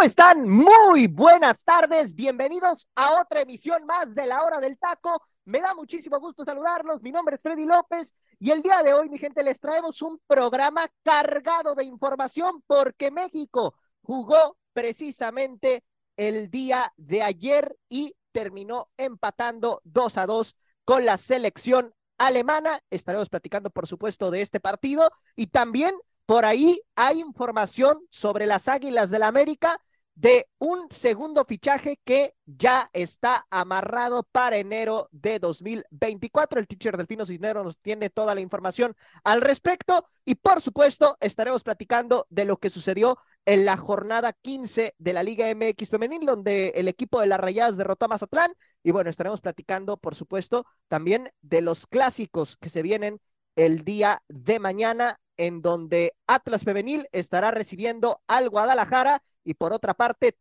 ¿Cómo están? Muy buenas tardes. Bienvenidos a otra emisión más de la hora del taco. Me da muchísimo gusto saludarlos. Mi nombre es Freddy López y el día de hoy, mi gente, les traemos un programa cargado de información porque México jugó precisamente el día de ayer y terminó empatando 2 a 2 con la selección alemana. Estaremos platicando, por supuesto, de este partido y también por ahí hay información sobre las Águilas del la América de un segundo fichaje que ya está amarrado para enero de 2024. El teacher Delfino Cisneros nos tiene toda la información al respecto y por supuesto estaremos platicando de lo que sucedió en la jornada 15 de la Liga MX Femenil, donde el equipo de las Rayadas derrotó a Mazatlán y bueno, estaremos platicando por supuesto también de los clásicos que se vienen el día de mañana en donde Atlas Femenil estará recibiendo al Guadalajara y por otra parte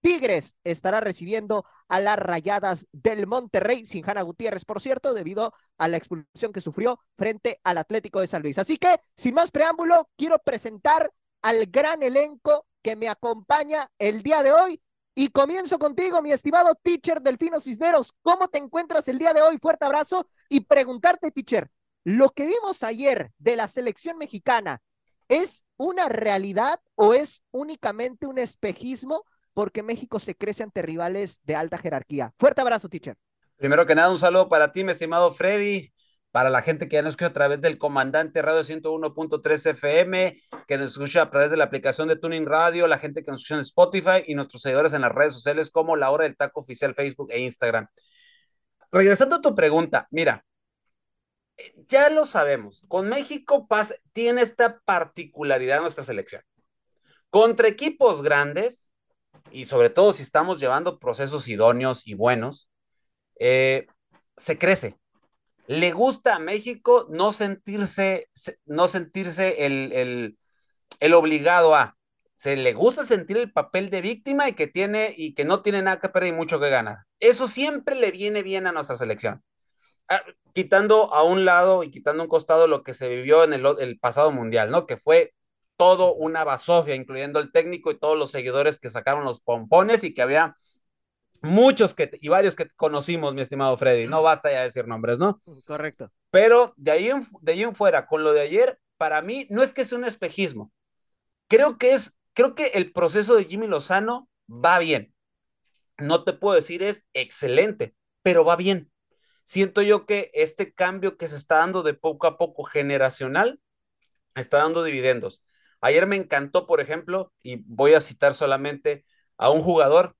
Tigres estará recibiendo a las Rayadas del Monterrey, sin Hanna Gutiérrez, por cierto, debido a la expulsión que sufrió frente al Atlético de San Luis. Así que, sin más preámbulo, quiero presentar al gran elenco que me acompaña el día de hoy. Y comienzo contigo, mi estimado teacher Delfino Cisneros. ¿Cómo te encuentras el día de hoy? Fuerte abrazo y preguntarte, teacher, ¿Lo que vimos ayer de la selección mexicana es una realidad o es únicamente un espejismo porque México se crece ante rivales de alta jerarquía? Fuerte abrazo, teacher. Primero que nada, un saludo para ti, mi estimado Freddy, para la gente que ya nos escucha a través del comandante radio 101.3 FM, que nos escucha a través de la aplicación de Tuning Radio, la gente que nos escucha en Spotify y nuestros seguidores en las redes sociales como La Hora del Taco Oficial Facebook e Instagram. Regresando a tu pregunta, mira, ya lo sabemos, con México pasa, tiene esta particularidad nuestra selección. Contra equipos grandes, y sobre todo si estamos llevando procesos idóneos y buenos, eh, se crece. Le gusta a México no sentirse, no sentirse el, el, el obligado a. Se le gusta sentir el papel de víctima y que tiene y que no tiene nada que perder y mucho que ganar. Eso siempre le viene bien a nuestra selección. Ah, quitando a un lado y quitando a un costado lo que se vivió en el, pasado mundial, ¿no? Que fue todo una basofia, incluyendo el técnico y todos los seguidores que sacaron los pompones y que había muchos que, y varios que conocimos, mi estimado Freddy. No basta ya decir nombres, ¿no? Correcto. Pero de ahí, de ahí en fuera, con lo de ayer, para mí no es que sea un espejismo. Creo que es, creo que el proceso de Jimmy Lozano va bien. No te puedo decir es excelente, pero va bien siento yo que este cambio que se está dando de poco a poco generacional está dando dividendos. Ayer me encantó, por ejemplo, y voy a citar solamente a un jugador,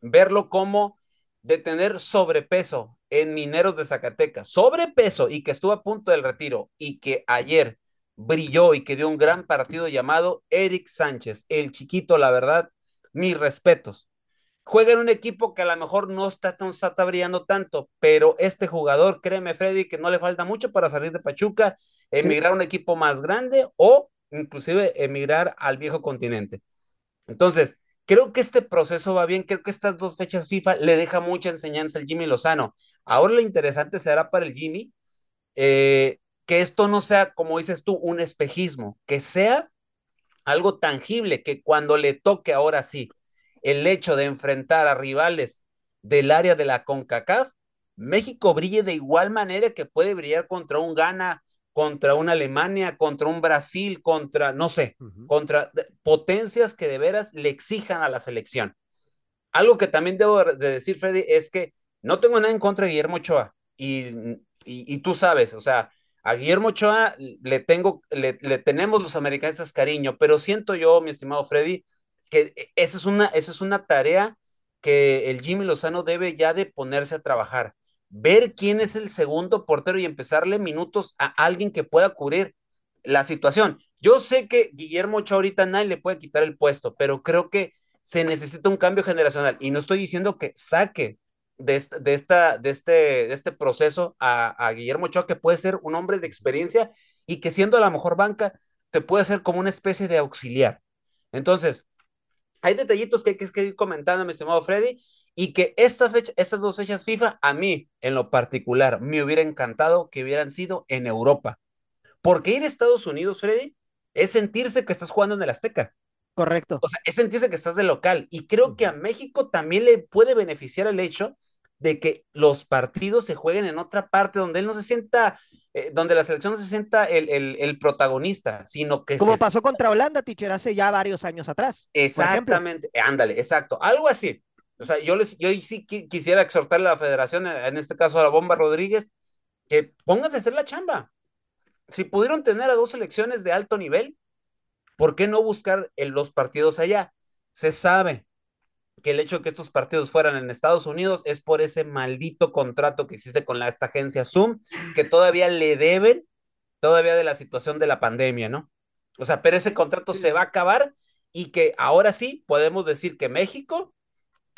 verlo como de tener sobrepeso en Mineros de Zacatecas, sobrepeso y que estuvo a punto del retiro y que ayer brilló y que dio un gran partido llamado Eric Sánchez, el chiquito, la verdad, mis respetos juega en un equipo que a lo mejor no está, tan, está brillando tanto, pero este jugador, créeme Freddy, que no le falta mucho para salir de Pachuca, emigrar a un equipo más grande o inclusive emigrar al viejo continente. Entonces, creo que este proceso va bien, creo que estas dos fechas FIFA le deja mucha enseñanza al Jimmy Lozano. Ahora lo interesante será para el Jimmy eh, que esto no sea, como dices tú, un espejismo, que sea algo tangible, que cuando le toque ahora sí el hecho de enfrentar a rivales del área de la CONCACAF, México brille de igual manera que puede brillar contra un Ghana, contra una Alemania, contra un Brasil, contra, no sé, contra potencias que de veras le exijan a la selección. Algo que también debo de decir, Freddy, es que no tengo nada en contra de Guillermo Ochoa y, y, tú sabes, o sea, a Guillermo Ochoa le, tengo, le, le tenemos los americanistas cariño, pero siento yo, mi estimado Freddy, que e, esa es una, esa es una tarea que el Jimmy Lozano debe ya de ponerse a trabajar. Ver quién es el segundo portero y empezarle minutos a alguien que pueda cubrir. la situación. Yo sé que Guillermo Ochoa ahorita nadie le puede quitar el puesto, pero creo que se necesita un cambio generacional y no estoy diciendo que saque de, esta, de, esta, de, este, de este proceso a, a, Guillermo Ochoa, que puede ser un hombre de experiencia y que siendo la mejor banca, te puede ser como una especie de auxiliar. Entonces, hay detallitos que hay que ir comentando, mi estimado Freddy, y que esta fecha, estas dos fechas FIFA, a mí, en lo particular, me hubiera encantado que hubieran sido en Europa. Porque ir a Estados Unidos, Freddy, es sentirse que estás jugando en el Azteca. Correcto. O sea, es sentirse que estás de local. Y creo que a México también le puede beneficiar el hecho de que los partidos se jueguen en otra parte donde él no se sienta, eh, donde la selección no se sienta el, el, el protagonista, sino que... Como se... pasó contra Holanda, teacher, hace ya varios años atrás. Exactamente, ándale, exacto, algo así. O sea, yo, les, yo sí quisiera exhortar a la federación, en este caso a la Bomba Rodríguez, que pónganse a hacer la chamba. Si pudieron tener a dos selecciones de alto nivel, ¿por qué no buscar en los partidos allá? Se sabe, que el hecho de que estos partidos fueran en Estados Unidos es por ese maldito contrato que existe con la, esta agencia Zoom, que todavía le deben, todavía de la situación de la pandemia, ¿no? O sea, pero ese contrato se va a acabar y que ahora sí podemos decir que México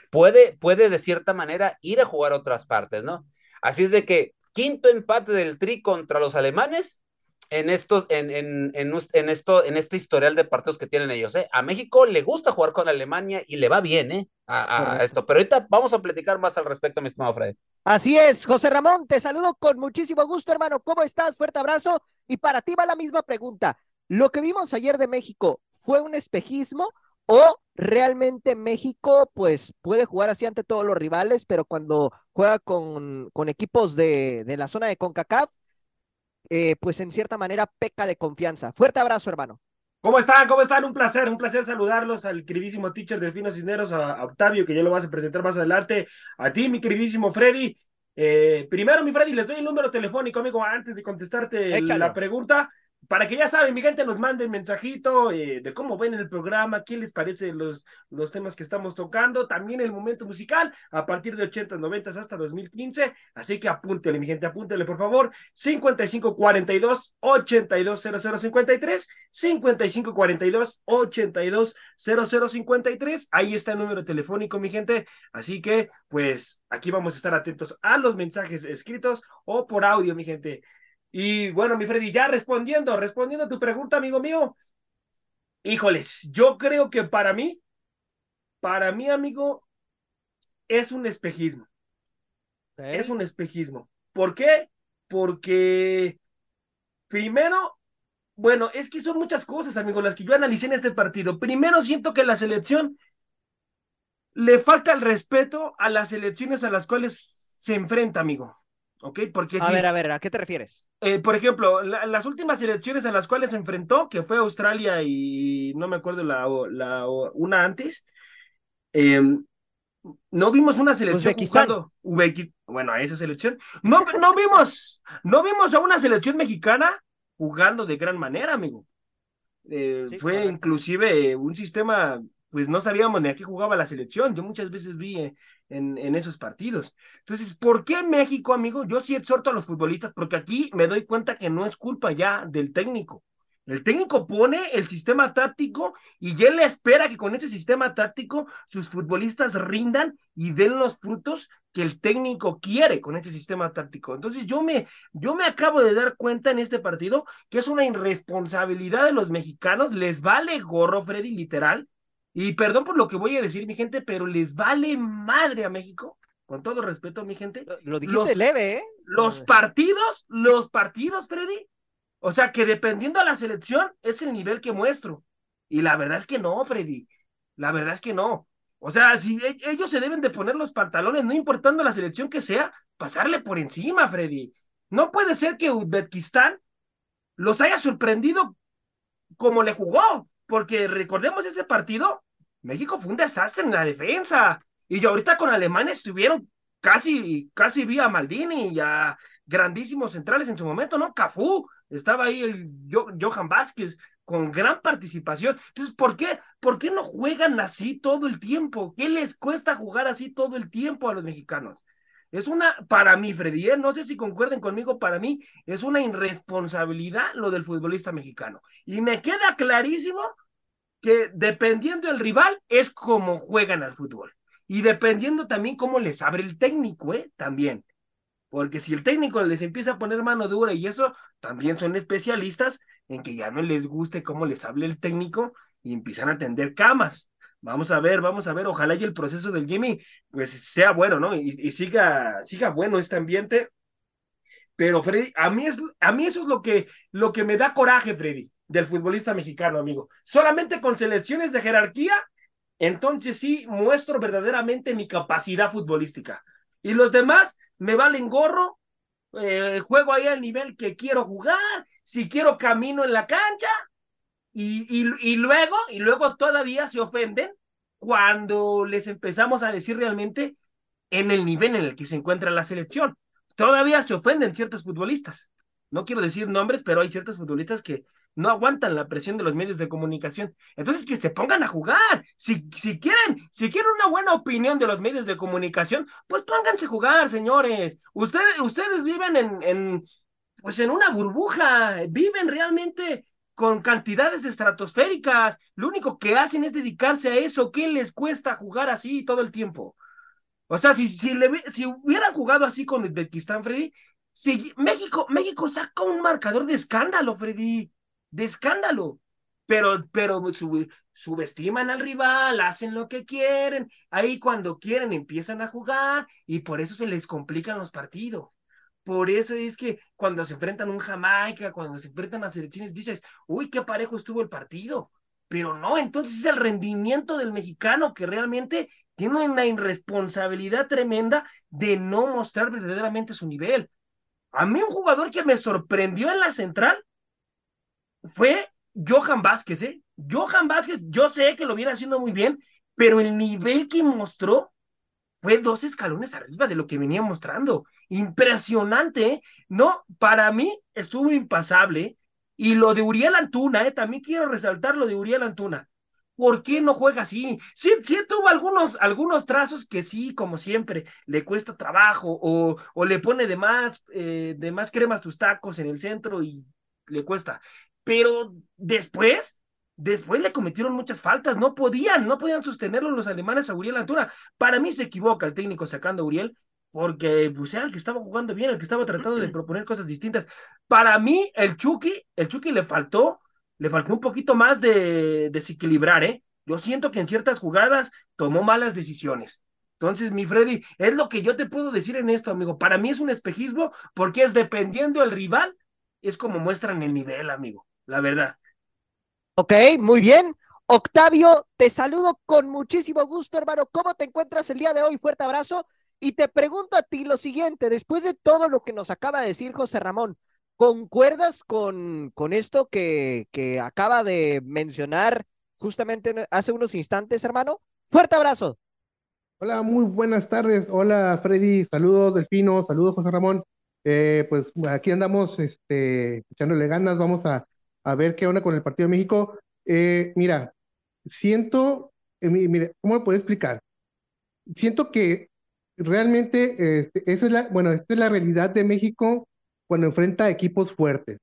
puede, puede de cierta manera ir a jugar a otras partes, ¿no? Así es de que quinto empate del Tri contra los alemanes en, estos, en, en, en, en, esto, en este historial de partidos que tienen ellos. ¿eh? A México le gusta jugar con Alemania y le va bien ¿eh? a, a esto. Pero ahorita vamos a platicar más al respecto, mi estimado Fred. Así es, José Ramón, te saludo con muchísimo gusto, hermano. ¿Cómo estás? Fuerte abrazo. Y para ti va la misma pregunta. ¿Lo que vimos ayer de México fue un espejismo o realmente México pues puede jugar así ante todos los rivales, pero cuando juega con, con equipos de, de la zona de CONCACAF, eh, pues en cierta manera peca de confianza. Fuerte abrazo, hermano. ¿Cómo están? ¿Cómo están? Un placer, un placer saludarlos al queridísimo teacher Delfino Cisneros, a, a Octavio, que ya lo vas a presentar más adelante, a ti, mi queridísimo Freddy. Eh, primero, mi Freddy, les doy el número telefónico, amigo, antes de contestarte Échalo. la pregunta para que ya saben, mi gente nos mande mensajito eh, de cómo ven el programa, qué les parece los, los temas que estamos tocando, también el momento musical a partir de 80, 90 hasta 2015, así que apúntele, mi gente, apúntele por favor, 55 42 82 0053, 55 42 82 0053, ahí está el número telefónico, mi gente, así que pues aquí vamos a estar atentos a los mensajes escritos o por audio, mi gente. Y bueno, mi Freddy, ya respondiendo, respondiendo a tu pregunta, amigo mío. Híjoles, yo creo que para mí, para mí, amigo, es un espejismo. ¿Eh? Es un espejismo. ¿Por qué? Porque primero, bueno, es que son muchas cosas, amigo, las que yo analicé en este partido. Primero, siento que la selección le falta el respeto a las elecciones a las cuales se enfrenta, amigo. ¿Ok? Porque a si, ver, a ver, ¿a qué te refieres? Eh, por ejemplo, la, las últimas elecciones a las cuales se enfrentó, que fue Australia y no me acuerdo la, la una antes, eh, no vimos una selección jugando bueno, a esa selección, no, no vimos, no vimos a una selección mexicana jugando de gran manera, amigo. Eh, sí, fue correcto. inclusive un sistema pues no sabíamos ni a qué jugaba la selección. Yo muchas veces vi en, en, esos partidos. Entonces, ¿por qué México, amigo? Yo sí exhorto a los futbolistas, porque aquí me doy cuenta que no es culpa ya del técnico. El técnico pone el sistema táctico y él espera que con ese sistema táctico sus futbolistas rindan y den los frutos que el técnico quiere con ese sistema táctico. Entonces yo me, yo me acabo de dar cuenta en este partido que es una irresponsabilidad de los mexicanos, les vale gorro, Freddy, literal, y perdón por lo que voy a decir, mi gente, pero les vale madre a México, con todo respeto, mi gente. Lo dijiste los, leve, ¿eh? Los partidos, los partidos, Freddy. O sea, que dependiendo a la selección, es el nivel que muestro. Y la verdad es que no, Freddy. La verdad es que no. O sea, si ellos se deben de poner los pantalones, no importando la selección que sea, pasarle por encima, Freddy. No puede ser que Uzbekistán los haya sorprendido como le jugó, porque recordemos ese partido, México fue un desastre en la defensa. Y yo ahorita con Alemania estuvieron casi, casi vía Maldini y a grandísimos centrales en su momento, ¿no? Cafú, estaba ahí el Johan Vázquez con gran participación. Entonces, ¿por qué? ¿Por qué no juegan así todo el tiempo? ¿Qué les cuesta jugar así todo el tiempo a los mexicanos? Es una, para mí, Freddy, ¿eh? no sé si concuerden conmigo, para mí es una irresponsabilidad lo del futbolista mexicano. Y me queda clarísimo que dependiendo del rival es como juegan al fútbol. Y dependiendo también cómo les abre el técnico, ¿eh? También. Porque si el técnico les empieza a poner mano dura y eso, también son especialistas en que ya no les guste cómo les hable el técnico y empiezan a tender camas. Vamos a ver, vamos a ver, ojalá y el proceso del Jimmy pues sea bueno, ¿no? Y, siga, siga bueno este ambiente. Pero Freddy, a mí, es, a mí eso es lo que, lo que me da coraje, Freddy, del futbolista mexicano, amigo. Solamente con selecciones de jerarquía, entonces sí muestro verdaderamente mi capacidad futbolística. Y los demás me valen gorro, eh, juego ahí al nivel que quiero jugar, si quiero camino en la cancha, y, y, luego, y luego todavía se ofenden cuando les empezamos a decir realmente en el nivel en el que se encuentra la selección. Todavía se ofenden ciertos futbolistas. No quiero decir nombres, pero hay ciertos futbolistas que no aguantan la presión de los medios de comunicación. Entonces, que se pongan a jugar. Si, si quieren, si quieren una buena opinión de los medios de comunicación, pues pónganse a jugar, señores. Ustedes, ustedes viven en, en, pues en una burbuja, viven realmente con cantidades estratosféricas. Lo único que hacen es dedicarse a eso. ¿Qué les cuesta jugar así todo el tiempo? O sea, si, si, le, si hubieran jugado así con Uzbekistán, Freddy, si México, México saca un marcador de escándalo, Freddy, de escándalo. Pero, pero subestiman al rival, hacen lo que quieren, ahí cuando quieren empiezan a jugar y por eso se les complican los partidos. Por eso es que cuando se enfrentan un Jamaica, cuando se enfrentan a selecciones, dices, uy, qué parejo estuvo el partido. Pero no, entonces es el rendimiento del mexicano que realmente tiene una irresponsabilidad tremenda de no mostrar verdaderamente su nivel. A mí un jugador que me sorprendió en la central fue Johan Vázquez, ¿eh? Johan Vázquez, yo sé que lo viene haciendo muy bien, pero el nivel que mostró fue dos escalones arriba de lo que venía mostrando. Impresionante, ¿eh? No, para mí estuvo impasable. Y lo de Uriel Antuna, ¿eh? también quiero resaltar lo de Uriel Antuna. ¿Por qué no juega así? Sí, sí tuvo algunos, algunos trazos que sí, como siempre, le cuesta trabajo o, le pone de más, eh, de más crema sus tacos en el centro y le cuesta. Pero después Después le cometieron muchas faltas, no podían, no podían sostenerlo los alemanes a Uriel Antuna. Para mí se equivoca el técnico sacando a Uriel, porque pues, era el que estaba jugando bien, el que estaba tratando de proponer cosas distintas. Para mí, el Chucky, el Chucky le faltó, le faltó un poquito más de desequilibrar, ¿eh? Yo siento que en ciertas jugadas tomó malas decisiones. Entonces, mi Freddy, es lo que yo te puedo decir en esto, amigo. Para mí es un espejismo porque es dependiendo del rival, es como muestran el nivel, amigo, la verdad. Ok, muy bien. Octavio, te saludo con muchísimo gusto, hermano. ¿Cómo te encuentras el día de hoy? Fuerte abrazo. Y te pregunto a ti lo siguiente, después de todo lo que nos acaba de decir José Ramón, ¿concuerdas con, con esto que, que acaba de mencionar justamente hace unos instantes, hermano? Fuerte abrazo. Hola, muy buenas tardes. Hola, Freddy. Saludos, Delfino. Saludos, José Ramón. Eh, pues aquí andamos este, echándole ganas. Vamos a a ver qué onda con el Partido de México. Eh, mira, siento, eh, mira, ¿cómo lo puedo explicar? Siento que realmente este, esa es la, bueno, esta es la realidad de México cuando enfrenta a equipos fuertes.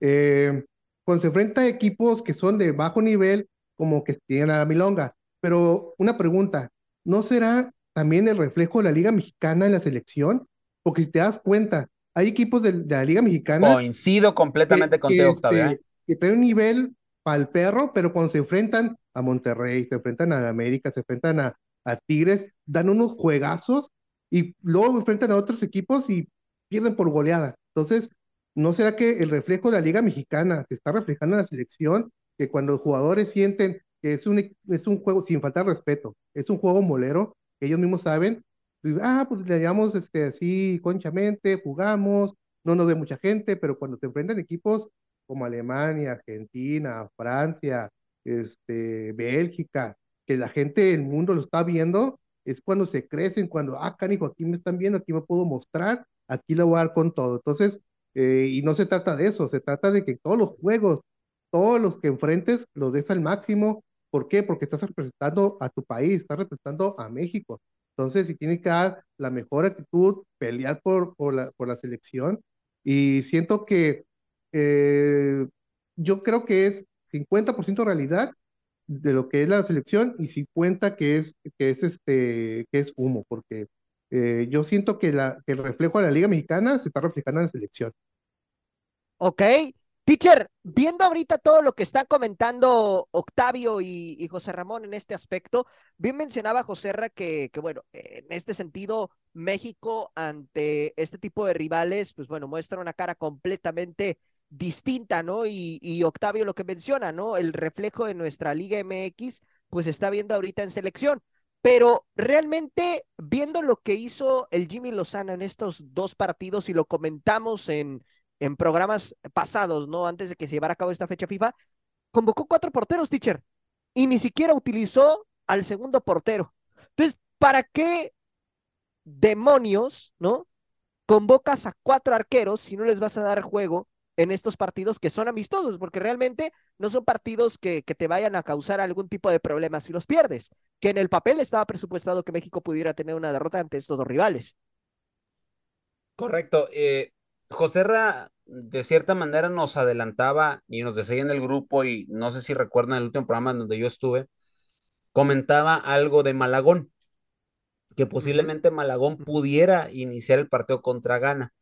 Eh, cuando se enfrenta a equipos que son de bajo nivel, como que tienen a la milonga. Pero una pregunta, ¿no será también el reflejo de la Liga Mexicana en la selección? Porque si te das cuenta, hay equipos de, la Liga Mexicana. Coincido completamente contigo, Octavio. Este, que trae un nivel para el perro, pero cuando se enfrentan a Monterrey, se enfrentan a América, se enfrentan a, a Tigres, dan unos juegazos y luego enfrentan a otros equipos y pierden por goleada. Entonces, ¿no será que el reflejo de la Liga Mexicana que está reflejando en la selección, que cuando los jugadores sienten que es un, es un juego, sin faltar respeto, es un juego molero, que ellos mismos saben, pues, ah, pues le llamamos este, así conchamente, jugamos, no nos ve mucha gente, pero cuando te enfrentan equipos como Alemania, Argentina, Francia, este, Bélgica, que la gente del mundo lo está viendo, es cuando se crecen, cuando, ah, canijo, aquí me están viendo, aquí me puedo mostrar, aquí lo voy a dar con todo. Entonces, eh, y no se trata de eso, se trata de que todos los juegos, todos los que enfrentes, los des al máximo. ¿Por qué? Porque estás representando a tu país, estás representando a México. Entonces, si tienes que dar la mejor actitud, pelear por, por, la, por la selección, y siento que eh, yo creo que es 50% realidad de lo que es la selección y 50 que es, que es, este, que es humo, porque eh, yo siento que, la, que el reflejo de la Liga Mexicana se está reflejando en la selección. Ok. Teacher, viendo ahorita todo lo que están comentando Octavio y, José Ramón en este aspecto, bien mencionaba José Ra que, que, bueno, en este sentido, México ante este tipo de rivales, pues bueno, muestra una cara completamente distinta, ¿no? Y, Octavio lo que menciona, ¿no? El reflejo de nuestra Liga MX, pues está viendo ahorita en selección. Pero realmente, viendo lo que hizo el Jimmy Lozano en estos dos partidos y lo comentamos en, en programas pasados, ¿no? Antes de que se llevara a cabo esta fecha FIFA, convocó cuatro porteros, teacher, y ni siquiera utilizó al segundo portero. Entonces, ¿para qué demonios, ¿no? Convocas a cuatro arqueros si no les vas a dar juego en estos partidos que son amistosos, porque realmente no son partidos que, que, te vayan a causar algún tipo de problema si los pierdes, que en el papel estaba presupuestado que México pudiera tener una derrota ante estos dos rivales. Correcto. Eh, José Ra, de cierta manera, nos adelantaba y nos decía en el grupo, y no sé si recuerdan el último programa donde yo estuve, comentaba algo de Malagón, que posiblemente Malagón pudiera iniciar el partido contra Ghana.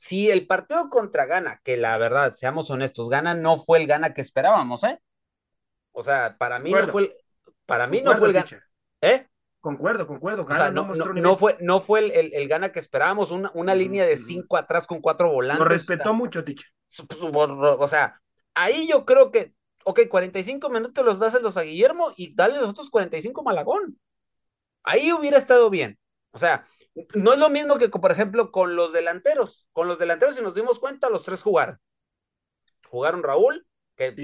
Si el partido contra Ghana, que la verdad, seamos honestos, Ghana no fue el Ghana que esperábamos, ¿eh? O sea, para mí no fue el, para mí no fue el Ghana. ¿Eh? Concuerdo, concuerdo. O sea, no, no, fue, no fue el, el, gana que esperábamos, una, una línea de cinco atrás con cuatro volantes. Lo respetó mucho, Ticho. O sea, ahí yo creo que, ok, 45 minutos los das a Guillermo y dale los otros 45 Malagón. Ahí hubiera estado bien. O sea, no es lo mismo que, por ejemplo, con los delanteros. Con los delanteros, si nos dimos cuenta, los tres jugaron. Jugaron Raúl, que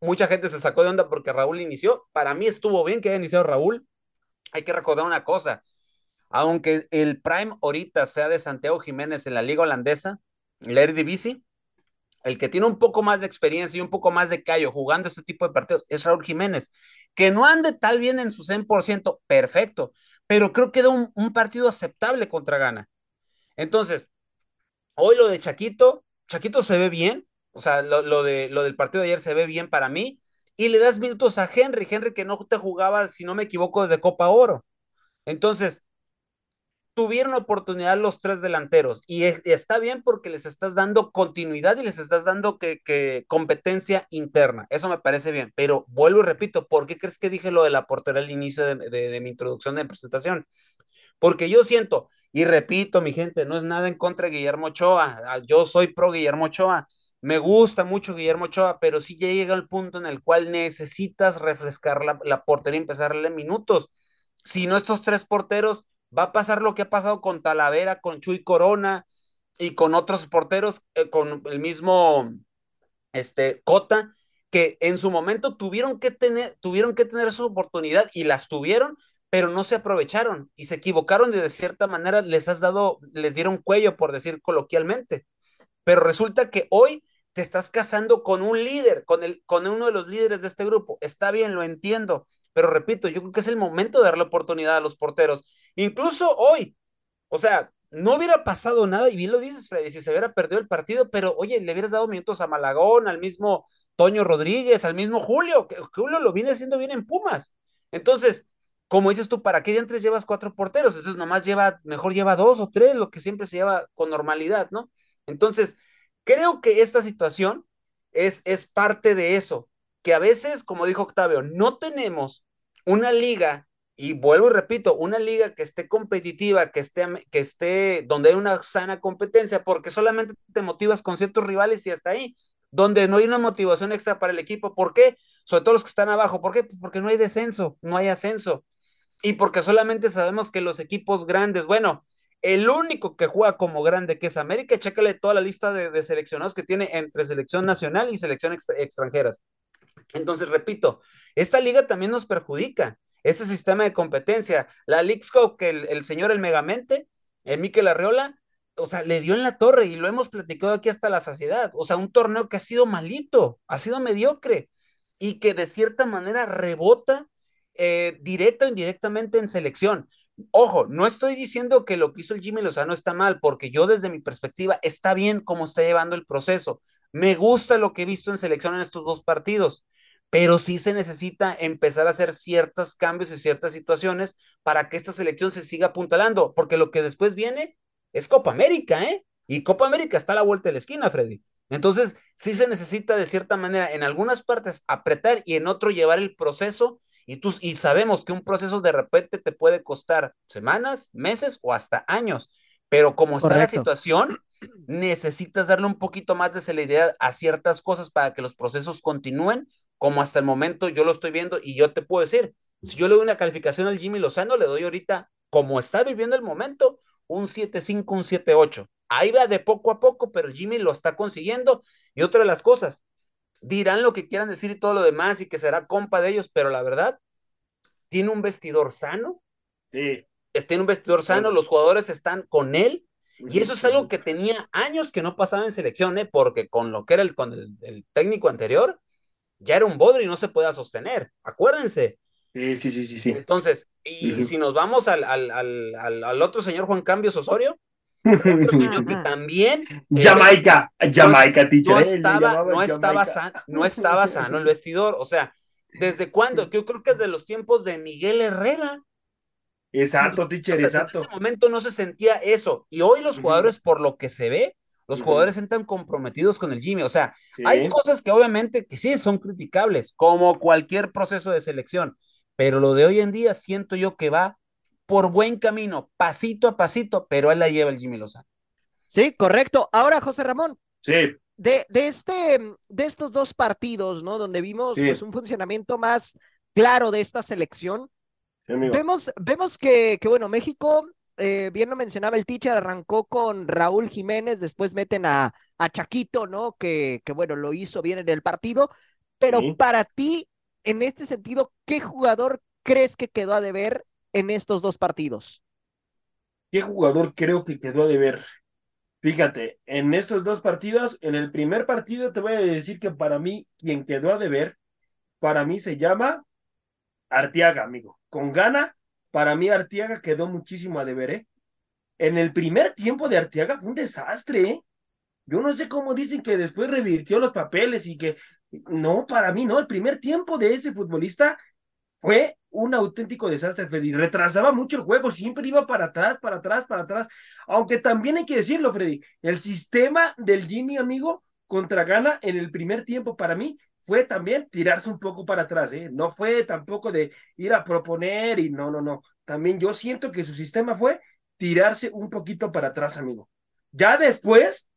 mucha gente se sacó de onda porque Raúl inició. Para mí estuvo bien que haya iniciado Raúl hay que recordar una cosa, aunque el prime ahorita sea de Santiago Jiménez en la liga holandesa, la Eredivisie, el que tiene un poco más de experiencia y un poco más de callo jugando este tipo de partidos es Raúl Jiménez, que no ande tal bien en su 100%, perfecto, pero creo que da un, partido aceptable contra Gana. Entonces, hoy lo de Chaquito, Chaquito se ve bien, o sea, lo, de, lo del partido de ayer se ve bien para mí, y le das minutos a Henry, Henry que no te jugaba, si no me equivoco, desde Copa Oro. Entonces, tuvieron oportunidad los tres delanteros y está bien porque les estás dando continuidad y les estás dando que, competencia interna. Eso me parece bien, pero vuelvo y repito, ¿por qué crees que dije lo de la portería al inicio de, mi introducción de presentación? Porque yo siento, y repito, mi gente, no es nada en contra de Guillermo Ochoa, ah, yo soy pro Guillermo Ochoa, me gusta mucho Guillermo Ochoa, pero sí ya llega el punto en el cual necesitas refrescar la, la portería y empezar a darle minutos. Si no, estos tres porteros, va a pasar lo que ha pasado con Talavera, con Chuy Corona y con otros porteros, eh, con el mismo este, Cota, que en su momento tuvieron que, tener, tuvieron que tener su oportunidad y las tuvieron, pero no se aprovecharon y se equivocaron y de cierta manera les has dado, les dieron cuello, por decir coloquialmente. Pero resulta que hoy te estás casando con un líder, con, el, con uno de los líderes de este grupo. Está bien, lo entiendo, pero repito, yo creo que es el momento de darle oportunidad a los porteros. Incluso hoy, o sea, no hubiera pasado nada, y bien lo dices, Freddy, si se hubiera perdido el partido, pero oye, le hubieras dado minutos a Malagón, al mismo Toño Rodríguez, al mismo Julio, que Julio lo viene haciendo bien en Pumas. Entonces, como dices tú, ¿para qué antes llevas cuatro porteros? Entonces, nomás lleva, mejor lleva dos o tres, lo que siempre se lleva con normalidad, ¿no? Entonces, Creo que esta situación es, es parte de eso, que a veces, como dijo Octavio, no tenemos una liga, y vuelvo y repito, una liga que esté competitiva, que esté, que esté donde hay una sana competencia, porque solamente te motivas con ciertos rivales y hasta ahí, donde no hay una motivación extra para el equipo. ¿Por qué? Sobre todo los que están abajo. ¿Por qué? Porque no hay descenso, no hay ascenso. Y porque solamente sabemos que los equipos grandes, bueno, el único que juega como grande que es América, chécale toda la lista de, seleccionados que tiene entre selección nacional y selección extranjeras. Entonces, repito, esta liga también nos perjudica. Este sistema de competencia, la League que el, señor El Megamente, el Miquel Arreola, o sea, le dio en la torre y lo hemos platicado aquí hasta la saciedad. O sea, un torneo que ha sido malito, ha sido mediocre y que de cierta manera rebota eh, directa o indirectamente en selección. Ojo, no estoy diciendo que lo que hizo el Jimmy Lozano está mal, porque yo desde mi perspectiva está bien cómo está llevando el proceso. Me gusta lo que he visto en selección en estos dos partidos, pero sí se necesita empezar a hacer ciertos cambios y ciertas situaciones para que esta selección se siga apuntalando, porque lo que después viene es Copa América, ¿eh? Y Copa América está a la vuelta de la esquina, Freddy. Entonces, sí se necesita de cierta manera en algunas partes apretar y en otro llevar el proceso y, tú, y sabemos que un proceso de repente te puede costar semanas, meses o hasta años, pero como está la situación, necesitas darle un poquito más de celeridad a ciertas cosas para que los procesos continúen, como hasta el momento yo lo estoy viendo y yo te puedo decir, si yo le doy una calificación al Jimmy Lozano, le doy ahorita, como está viviendo el momento, un 7-5, un 7-8. Ahí va de poco a poco, pero Jimmy lo está consiguiendo. Y otra de las cosas, dirán lo que quieran decir y todo lo demás y que será compa de ellos, pero la verdad, tiene un vestidor sano. Sí. Tiene un vestidor sano, los jugadores están con él. Y eso es algo que tenía años que no pasaba en selección, ¿eh? porque con lo que era el, con el, técnico anterior, ya era un bodrio y no se podía sostener. Acuérdense. Sí, sí, sí, sí. Entonces, y si nos vamos al, al, al, al, otro señor Juan Cambios Osorio, que también Jamaica, Jamaica, no, estaba, no estaba sano, no estaba sano el vestidor, o sea, ¿desde cuándo? Yo creo que desde los tiempos de Miguel Herrera. Exacto, teacher, exacto. En ese momento no se sentía eso, y hoy los jugadores, por lo que se ve, los jugadores entran comprometidos con el Jimmy, o sea, hay cosas que obviamente que sí son criticables, como cualquier proceso de selección, pero lo de hoy en día siento yo que va por buen camino, pasito a pasito, pero él la lleva el Jimmy Lozano. Sí, correcto. Ahora, José Ramón. Sí. De, de, este, de estos dos partidos, ¿no? Donde vimos pues, un funcionamiento más claro de esta selección. Vemos, vemos que, que, bueno, México, eh, bien lo mencionaba el teacher, arrancó con Raúl Jiménez, después meten a, a Chaquito, ¿no? Que, que, bueno, lo hizo bien en el partido. Pero para ti, en este sentido, ¿qué jugador crees que quedó a deber en estos dos partidos? ¿Qué jugador creo que quedó de ver? Fíjate, en estos dos partidos, en el primer partido te voy a decir que para mí, quien quedó a deber, para mí se llama Artiaga, amigo. Con gana, para mí Artiaga quedó muchísimo a deber, ¿eh? En el primer tiempo de Artiaga fue un desastre, ¿eh? Yo no sé cómo dicen que después revirtió los papeles y que no, para mí no, el primer tiempo de ese futbolista fue un auténtico desastre, Freddy. Retrasaba mucho el juego, siempre iba para atrás, para atrás, para atrás. Aunque también hay que decirlo, Freddy, el sistema del Jimmy, amigo, contra Gana en el primer tiempo para mí fue también tirarse un poco para atrás, ¿eh? No fue tampoco de ir a proponer y no, no, no. También yo siento que su sistema fue tirarse un poquito para atrás, amigo. Ya después,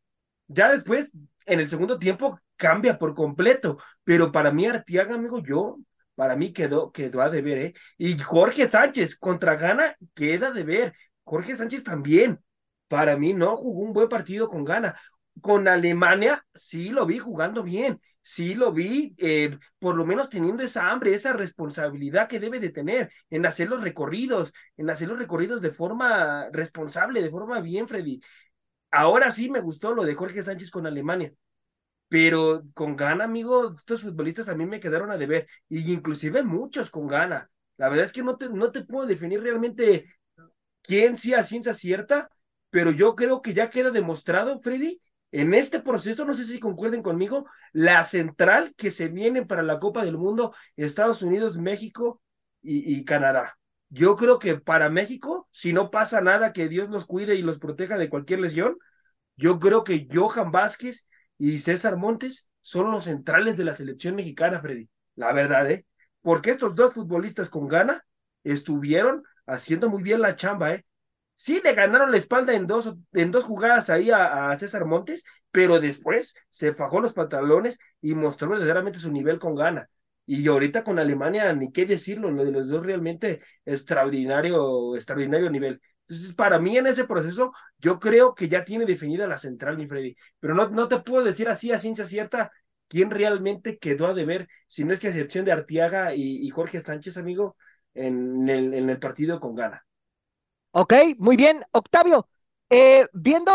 ya después, en el segundo tiempo cambia por completo, pero para mí Artiaga, amigo, yo para mí quedó, quedó a deber, ¿eh? Y Jorge Sánchez contra Gana queda de ver. Jorge Sánchez también. Para mí no jugó un buen partido con Gana. Con Alemania sí lo vi jugando bien. Sí lo vi, eh, por lo menos teniendo esa hambre, esa responsabilidad que debe de tener en hacer los recorridos, en hacer los recorridos de forma responsable, de forma bien, Freddy. Ahora sí me gustó lo de Jorge Sánchez con Alemania pero con gana, amigo, estos futbolistas a mí me quedaron a deber, y inclusive muchos con gana. La verdad es que no te, no te puedo definir realmente quién sí a ciencia cierta, pero yo creo que ya queda demostrado, Freddy, en este proceso, no sé si concuerden conmigo, la central que se viene para la Copa del Mundo, Estados Unidos, México y, Canadá. Yo creo que para México, si no pasa nada, que Dios los cuide y los proteja de cualquier lesión, yo creo que Johan Vázquez y César Montes son los centrales de la selección mexicana, Freddy. La verdad, ¿eh? Porque estos dos futbolistas con gana estuvieron haciendo muy bien la chamba, ¿eh? Sí, le ganaron la espalda en dos, en dos jugadas ahí a, César Montes, pero después se fajó los pantalones y mostró verdaderamente su nivel con gana. Y ahorita con Alemania, ni qué decirlo, lo de los dos realmente extraordinario, extraordinario nivel. Entonces, para mí en ese proceso, yo creo que ya tiene definida la central, mi Freddy. Pero no, no te puedo decir así a ciencia cierta quién realmente quedó a deber, si no es que a excepción de Artiaga y, Jorge Sánchez, amigo, en el, en el partido con Gana. Ok, muy bien. Octavio, eh, viendo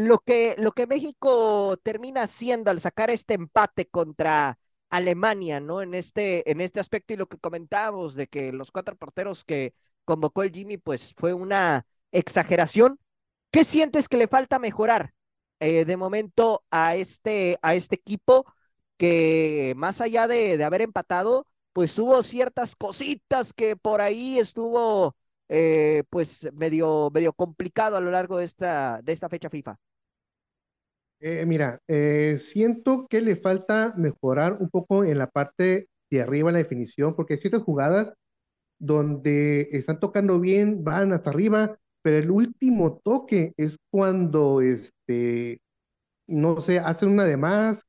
lo que, lo que México termina haciendo al sacar este empate contra Alemania, ¿no? En este, en este aspecto y lo que comentábamos de que los cuatro porteros que convocó el Jimmy, pues fue una exageración. ¿Qué sientes que le falta mejorar eh, de momento a este, a este equipo que más allá de, de, haber empatado, pues hubo ciertas cositas que por ahí estuvo eh, pues medio, medio complicado a lo largo de esta, de esta fecha FIFA? Eh, mira, eh, siento que le falta mejorar un poco en la parte de arriba, la definición, porque hay ciertas jugadas donde están tocando bien, van hasta arriba, pero el último toque es cuando, este, no sé, hacen una de más,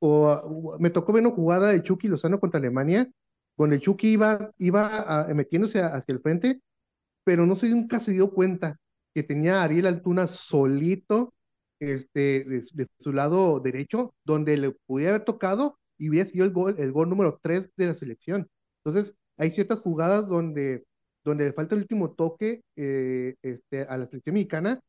o me tocó ver una jugada de Chucky Lozano contra Alemania, donde Chucky iba, iba metiéndose hacia el frente, pero no se nunca se dio cuenta que tenía a Ariel Altuna solito este, de, su lado derecho, donde le pudiera haber tocado y hubiera sido el gol, el gol número 3 de la selección. Entonces, hay ciertas jugadas donde, donde le falta el último toque eh, este, a la selección mexicana,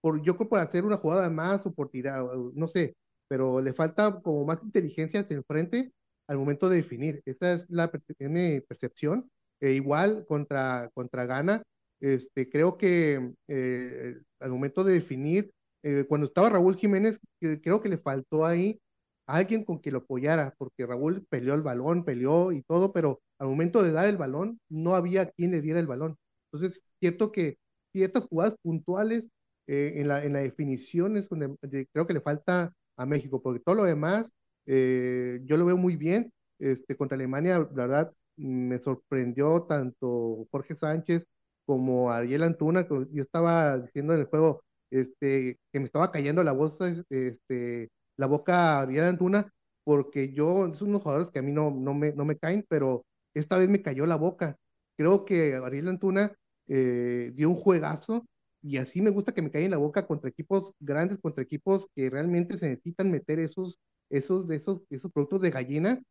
por, yo creo por hacer una jugada más o por tirar, no sé, pero le falta como más inteligencia hacia el frente al momento de definir. Esa es la mi percepción. E igual contra, contra Ghana, este, creo que eh, al momento de definir, eh, cuando estaba Raúl Jiménez, creo que le faltó ahí alguien con que lo apoyara, porque Raúl peleó el balón, peleó y todo, pero al momento de dar el balón, no había quien le diera el balón. Entonces, cierto que ciertas jugadas puntuales eh, en, la, en la definición es donde creo que le falta a México, porque todo lo demás eh, yo lo veo muy bien. Este, contra Alemania, la verdad, me sorprendió tanto Jorge Sánchez como Ariel Antuna, que yo estaba diciendo en el juego este, que me estaba cayendo la voz, este, la boca a Ariel Antuna, porque yo, son unos jugadores que a mí no, no, me, no me caen, pero esta vez me cayó la boca. Creo que Ariel Antuna eh, dio un juegazo y así me gusta que me caiga en la boca contra equipos grandes, contra equipos que realmente se necesitan meter esos, esos, de esos, esos productos de gallina,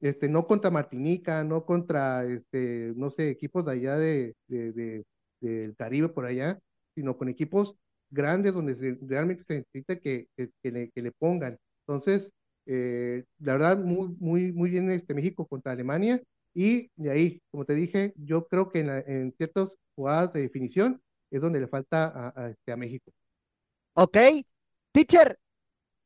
este, no contra Martinica, no contra, este, no sé, equipos de allá de, de, del Caribe por allá, sino con equipos grandes donde realmente se necesita que, que, le, que le, pongan. Entonces, eh, la verdad, muy, muy, muy bien este México contra Alemania. Y de ahí, como te dije, yo creo que en, en ciertas jugadas de definición es donde le falta a, a, este, a México. Ok. Teacher,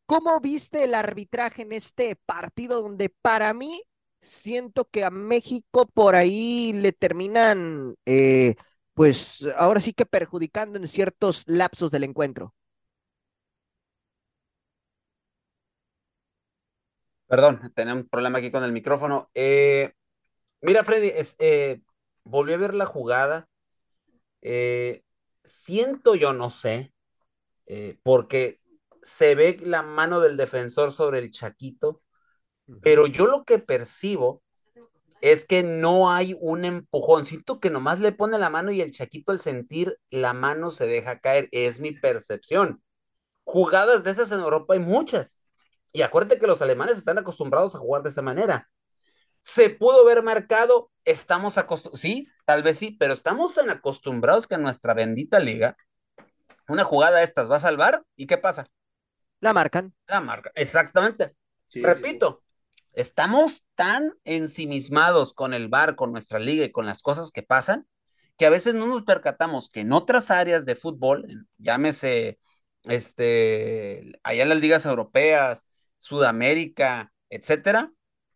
¿cómo viste el arbitraje en este partido donde para mí siento que a México por ahí le terminan, eh, pues ahora sí que perjudicando en ciertos lapsos del encuentro? Perdón, tenemos un problema aquí con el micrófono. Eh, mira, Freddy, es, eh, volví a ver la jugada. Eh, siento yo, no sé, eh, porque se ve la mano del defensor sobre el Chaquito, pero yo lo que percibo es que no hay un empujón. Siento que nomás le pone la mano y el Chaquito al sentir la mano se deja caer. Es mi percepción. Jugadas de esas en Europa hay muchas. Y acuérdate que los alemanes están acostumbrados a jugar de esa manera. Se pudo ver marcado, estamos acostumbrados, sí, tal vez sí, pero estamos tan acostumbrados que nuestra bendita liga, una jugada de estas va a salvar y ¿qué pasa? La marcan. La marca, exactamente. Sí, Repito, sí. estamos tan ensimismados con el bar, con nuestra liga y con las cosas que pasan, que a veces no nos percatamos que en otras áreas de fútbol, llámese este, allá en las ligas europeas, Sudamérica, etcétera,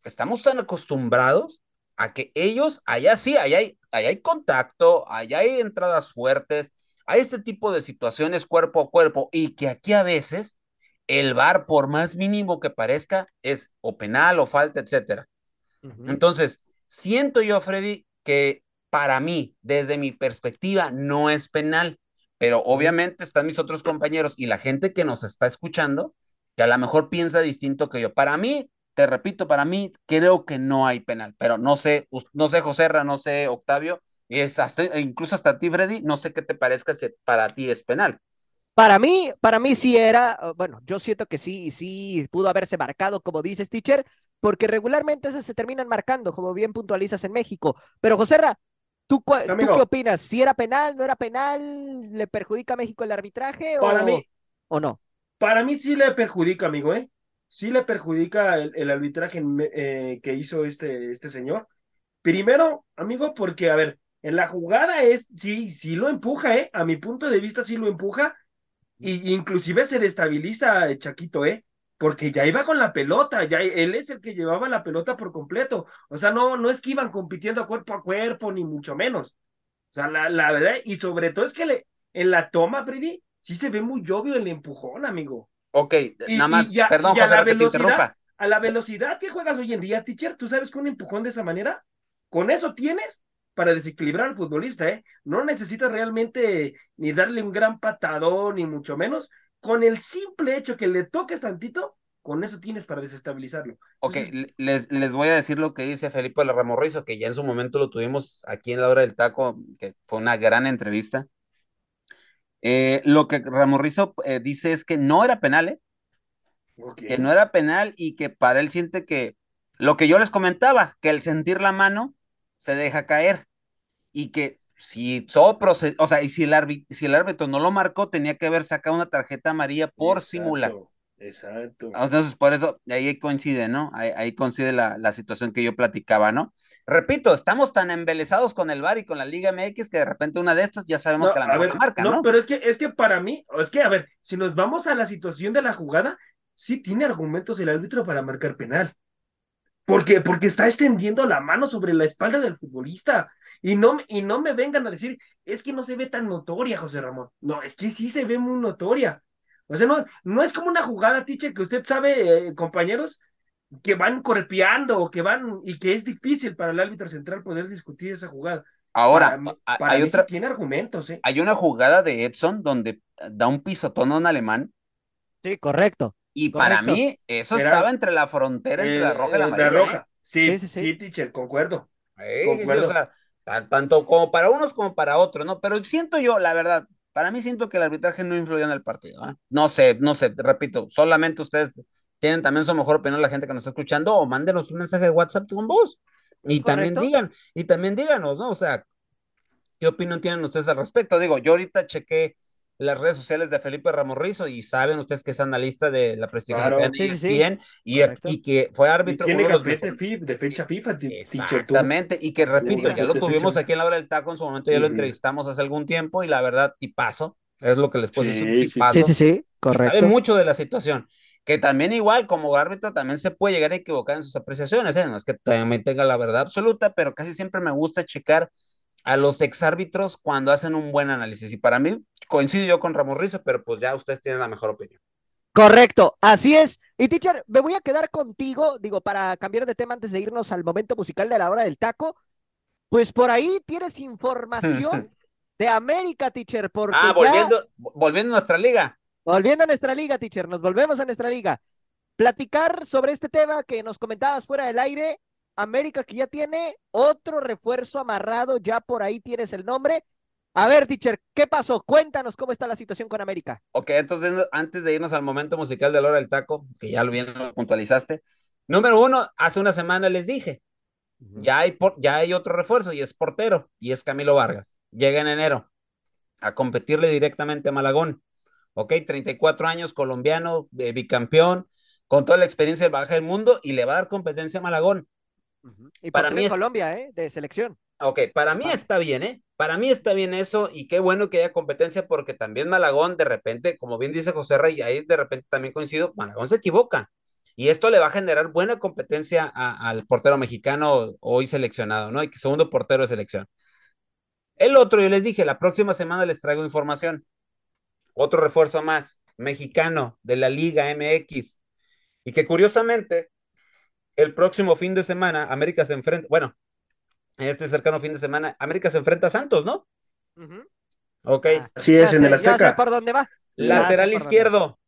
estamos tan acostumbrados a que ellos, allá sí, allá hay, allá hay contacto, allá hay entradas fuertes, hay este tipo de situaciones cuerpo a cuerpo y que aquí a veces el bar, por más mínimo que parezca, es o penal o falta, etcétera. Uh -huh. Entonces, siento yo, Freddy, que para mí, desde mi perspectiva, no es penal, pero obviamente están mis otros compañeros y la gente que nos está escuchando, que a lo mejor piensa distinto que yo. Para mí, te repito, para mí creo que no hay penal, pero no sé, no sé Joserra, no sé Octavio, es hasta, incluso hasta ti, Freddy, no sé qué te parezca si para ti es penal. Para mí, para mí sí era, bueno, yo siento que sí, sí pudo haberse marcado, como dices, teacher, porque regularmente esas se terminan marcando, como bien puntualizas en México. Pero, Joserra, ¿tú, ¿tú qué opinas? ¿Si era penal, no era penal? ¿Le perjudica a México el arbitraje para o, mí, o no? Para mí sí le perjudica, amigo, ¿eh? Sí le perjudica el, el arbitraje eh, que hizo este, este señor. Primero, amigo, porque, a ver, en la jugada es, sí, sí lo empuja, ¿eh? A mi punto de vista sí lo empuja. Y inclusive se destabiliza Chaquito, ¿eh? Porque ya iba con la pelota, ya él es el que llevaba la pelota por completo. O sea, no, no es que iban compitiendo cuerpo a cuerpo, ni mucho menos. O sea, la, la verdad, y sobre todo es que le, en la toma, Freddy, sí se ve muy obvio el empujón, amigo. Ok, nada más, perdón, José, a la velocidad, A la velocidad que juegas hoy en día, teacher, ¿tú sabes que un empujón de esa manera, con eso tienes para desequilibrar al futbolista, ¿eh? No necesitas realmente ni darle un gran patadón, ni mucho menos. Con el simple hecho que le toques tantito, con eso tienes para desestabilizarlo. Ok, les, les voy a decir lo que dice Felipe Ramorrizo, que ya en su momento lo tuvimos aquí en la hora del taco, que fue una gran entrevista. Eh, lo que Ramorrizo eh, dice es que no era penal, ¿eh? Que no era penal y que para él siente que lo que yo les comentaba, que el sentir la mano se deja caer y que si todo procede, o sea, y si el, árbitro, si el árbitro no lo marcó, tenía que haber sacado una tarjeta amarilla por simular. Exacto. Entonces, por eso, ahí coincide, ¿no? Ahí, coincide la, la, situación que yo platicaba, ¿no? Repito, estamos tan embelesados con el VAR y con la Liga MX que de repente una de estas ya sabemos que la, marca, ¿no? No, pero es que, es que para mí, es que, a ver, si nos vamos a la situación de la jugada, sí tiene argumentos el árbitro para marcar penal. Porque, porque está extendiendo la mano sobre la espalda del futbolista. Y no, y no me vengan a decir, es que no se ve tan notoria, José Ramón. No, es que sí se ve muy notoria. O sea, no, no es como una jugada, Tiche, que usted sabe, eh, compañeros, que van corpeando o que van, y que es difícil para el árbitro central poder discutir esa jugada. Ahora, hay otra, tiene argumentos, ¿eh? Hay una jugada de Edson donde da un pisotón a un alemán. Sí, correcto. Y para mí, eso estaba entre la frontera entre la roja y la amarilla. La roja. Sí, sí, sí, teacher, concuerdo. concuerdo. o sea, tanto como para unos como para otros, ¿no? Pero siento yo, la verdad, para mí siento que el arbitraje no influyó en el partido. ¿eh? No sé, no sé, repito, solamente ustedes tienen también su mejor opinión la gente que nos está escuchando o mándenos un mensaje de WhatsApp con vos. Y también digan, y también díganos, ¿no? O sea, ¿qué opinión tienen ustedes al respecto? Digo, yo ahorita chequé las redes sociales de Felipe Ramorrizo y saben ustedes que es analista de la prestigiosa claro, e y, y, que fue árbitro. Y tiene de fecha FIFA. Exactamente, y que repito, ya lo tuvimos aquí en la hora del taco, en su momento ya lo entrevistamos hace algún tiempo y la verdad, tipazo, es lo que les puedo decir, tipazo. Sí, sí, sí, correcto. Sabe mucho de la situación, que también igual como árbitro también se puede llegar a equivocar en sus apreciaciones, ¿eh? no es que también tenga la verdad absoluta, pero casi siempre me gusta checar a los exárbitros cuando hacen un buen análisis. Y para mí, coincido yo con Ramos Rizzo, pero pues ya ustedes tienen la mejor opinión. Correcto, así es. Y teacher, me voy a quedar contigo, digo, para cambiar de tema antes de irnos al momento musical de la hora del taco. Pues por ahí tienes información de América, teacher, porque Ah, volviendo, volviendo a nuestra liga. Volviendo a nuestra liga, teacher, nos volvemos a nuestra liga. Platicar sobre este tema que nos comentabas fuera del aire, América que ya tiene otro refuerzo amarrado, ya por ahí tienes el nombre. A ver, teacher, ¿qué pasó? Cuéntanos cómo está la situación con América. Ok, entonces antes de irnos al momento musical de la hora del taco, que ya lo bien lo puntualizaste. Número uno, hace una semana les dije, ya hay, ya hay otro refuerzo y es portero, y es Camilo Vargas. Llega en enero a competirle directamente a Malagón. Ok, 34 años, colombiano, eh, bicampeón, con toda la experiencia del baja del mundo y le va a dar competencia a Malagón. Y para mí Colombia, ¿eh? De selección. Ok, para mí está bien, ¿eh? Para mí está bien eso y qué bueno que haya competencia porque también Malagón de repente, como bien dice José Rey, ahí de repente también coincido, Malagón se equivoca y esto le va a generar buena competencia al portero mexicano hoy seleccionado, ¿no? Y que segundo portero de selección. El otro, yo les dije, la próxima semana les traigo información. Otro refuerzo más, mexicano de la Liga MX. Y que curiosamente el próximo fin de semana, América se enfrenta, bueno, este cercano fin de semana, América se enfrenta a Santos, ¿no? Ok. Ah, sí, es en el Azteca. por dónde va. Lateral izquierdo.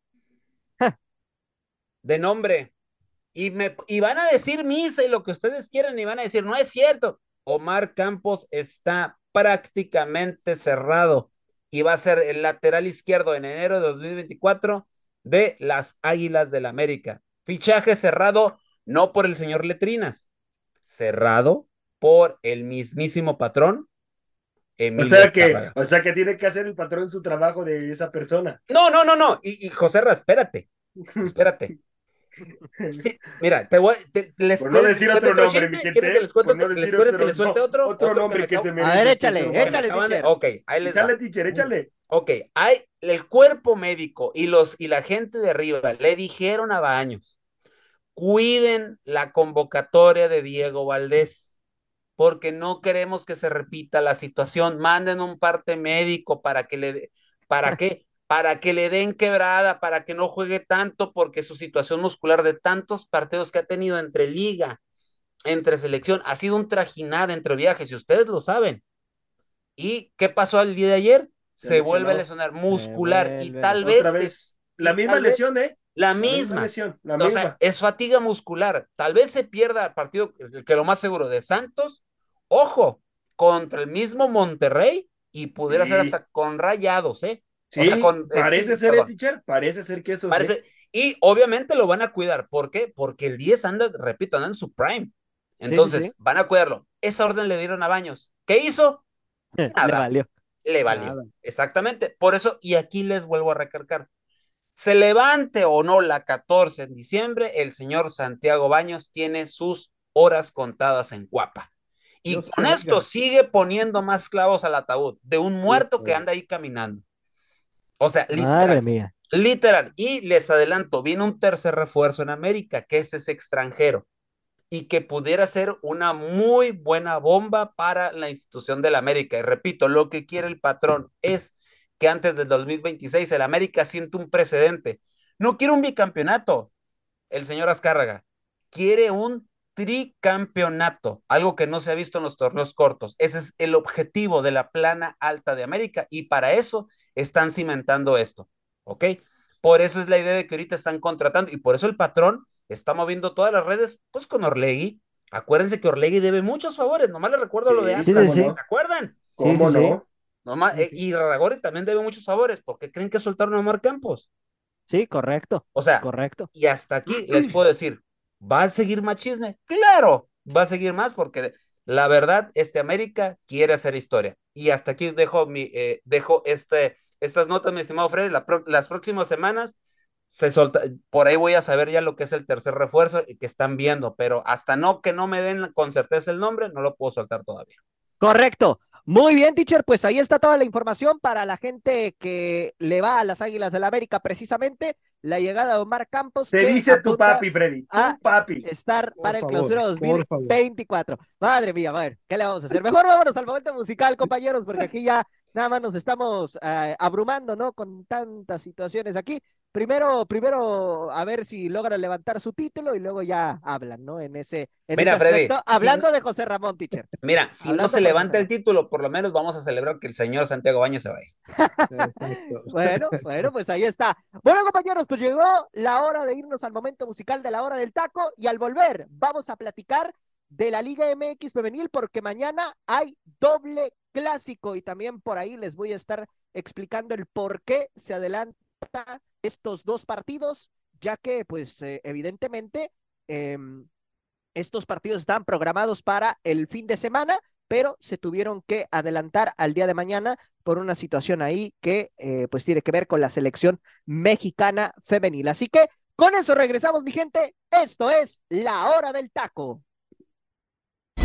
de nombre. Y, me, y van a decir misa y lo que ustedes quieran y van a decir, no es cierto. Omar Campos está prácticamente cerrado y va a ser el lateral izquierdo en enero de 2024 de las Águilas del la América. Fichaje cerrado no por el señor Letrinas, cerrado por el mismísimo patrón. o sea, que, o sea que tiene que hacer el patrón su trabajo de esa persona. No, no, no, no. Y, y José espérate, espérate. mira, te voy, te, les Por no decir otro nombre, mi gente. ¿Quieren que les no les, que suelte otro? Otro Otro nombre que se merece. A ver, échale, échale, teacher. Ok, ahí les. Échale, teacher, échale. Ok, hay el cuerpo médico y los y la gente de arriba le dijeron a Baños, cuiden la convocatoria de Diego Valdés, porque no queremos que se repita la situación. Manden un parte médico para que le dé- para qué? Para que le den quebrada, para que no juegue tanto, porque su situación muscular de tantos partidos que ha tenido entre liga, entre selección, ha sido un trajinar entre viajes, y ustedes lo saben. ¿Y qué pasó el día de ayer? Se vuelve a lesionar muscular y tal vez vez. La misma vez- lesión, ¿eh? La La misma. lesión, la O sea, es fatiga muscular. Tal vez se pierda el partido, que lo más seguro, de Santos. Ojo, contra el mismo Monterrey y pudiera ser hasta con rayados, ¿eh? Sí, sea, con- eh, parece ser, perdón. ¿eh, teacher? Parece ser que eso Parece, y obviamente lo van a cuidar. ¿Por qué? Porque el 10 anda, repito, anda en su prime. Entonces, sí. van a cuidarlo. Esa orden le dieron a Baños. ¿Qué hizo? Le valió. Le valió. Nada. Exactamente. Por eso, y aquí les vuelvo a recargar. Se levante o no la 14 en diciembre, el señor Santiago Baños tiene sus horas contadas en Cuapa. Y Dios con esto sigue poniendo más clavos al ataúd de un muerto que anda ahí caminando. O sea, Madre literal, mía. literal. Y les adelanto, viene un tercer refuerzo en América, que ese es extranjero y que pudiera ser una muy buena bomba para la institución del América. Y repito, lo que quiere el patrón es que antes del 2026 el América siente un precedente. No quiere un bicampeonato, el señor Azcárraga. Quiere un tricampeonato, algo que no se ha visto en los torneos cortos. Ese es el objetivo de la plana alta de América y para eso están cimentando esto, ¿ok? Por eso es la idea de que ahorita están contratando y por eso el patrón está moviendo todas las redes, pues con Orlegui. Acuérdense que Orlegui debe muchos favores, nomás le recuerdo lo de antes, sí, sí. ¿se acuerdan? ¿Cómo sí, sí. No? Nomás, eh, y Ragori también debe muchos favores, porque creen que soltaron a Omar Campos. Sí, correcto. O sea, Correcto. y hasta aquí les puedo decir, ¿va a seguir machisme? Claro, va a seguir más porque la verdad, este América quiere hacer historia. Y hasta aquí dejo mi, eh, dejo este, estas notas, mi estimado Freddy, la pro- las próximas semanas se solta, por ahí voy a saber ya lo que es el tercer refuerzo y que están viendo, pero hasta no que no me den con certeza el nombre, no lo puedo soltar todavía. Correcto. Muy bien, teacher. Pues ahí está toda la información para la gente que le va a las Águilas del la América, precisamente la llegada de Omar Campos. Te dice tu papi, Freddy. Tu a papi. Estar Por para el favor, clausura por favor. 2024. Madre mía, a ver, ¿qué le vamos a hacer? Mejor vámonos al momento musical, compañeros, porque aquí ya nada más nos estamos eh, abrumando, ¿no? Con tantas situaciones aquí. Primero, primero a ver si logran levantar su título y luego ya hablan, ¿no? En ese, en Mira, ese Freddy, aspecto. si Hablando no- de José Ramón, teacher. Mira, si Hablando no se levanta el título, por lo menos vamos a celebrar que el señor Santiago Baños se vaya. Bueno, bueno, pues ahí está. Bueno, compañeros, pues llegó la hora de irnos al momento musical de la hora del taco y al volver vamos a platicar de la Liga MX femenil porque mañana hay doble clásico y también por ahí les voy a estar explicando el por qué se adelanta estos dos partidos, ya que pues eh, evidentemente em, estos partidos están programados para el fin de semana, pero se tuvieron que adelantar al día de mañana por una situación ahí que eh, pues tiene que ver con la selección mexicana femenil. Así que con eso regresamos, mi gente. Esto es la hora del taco.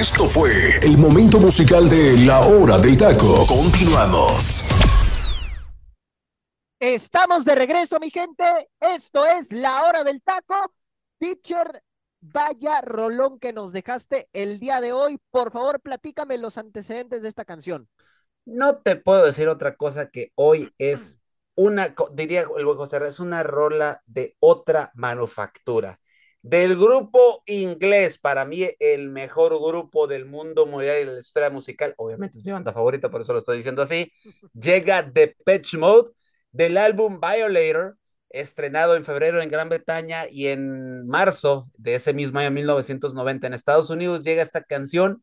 Esto fue el momento musical de La Hora del Taco. Continuamos. Estamos de regreso, mi gente. Esto es La Hora del Taco. Teacher, vaya rolón que nos dejaste el día de hoy. Por favor, platícame los antecedentes de esta canción. No te puedo decir otra cosa que hoy es una, diría el José, es una rola de otra manufactura. Del grupo inglés, para mí el mejor grupo del mundo mundial y de la historia musical, obviamente es mi banda favorita, por eso lo estoy diciendo así, llega The Pitch Mode del álbum Violator, estrenado en febrero en Gran Bretaña y en marzo de ese mismo año 1990 en Estados Unidos llega esta canción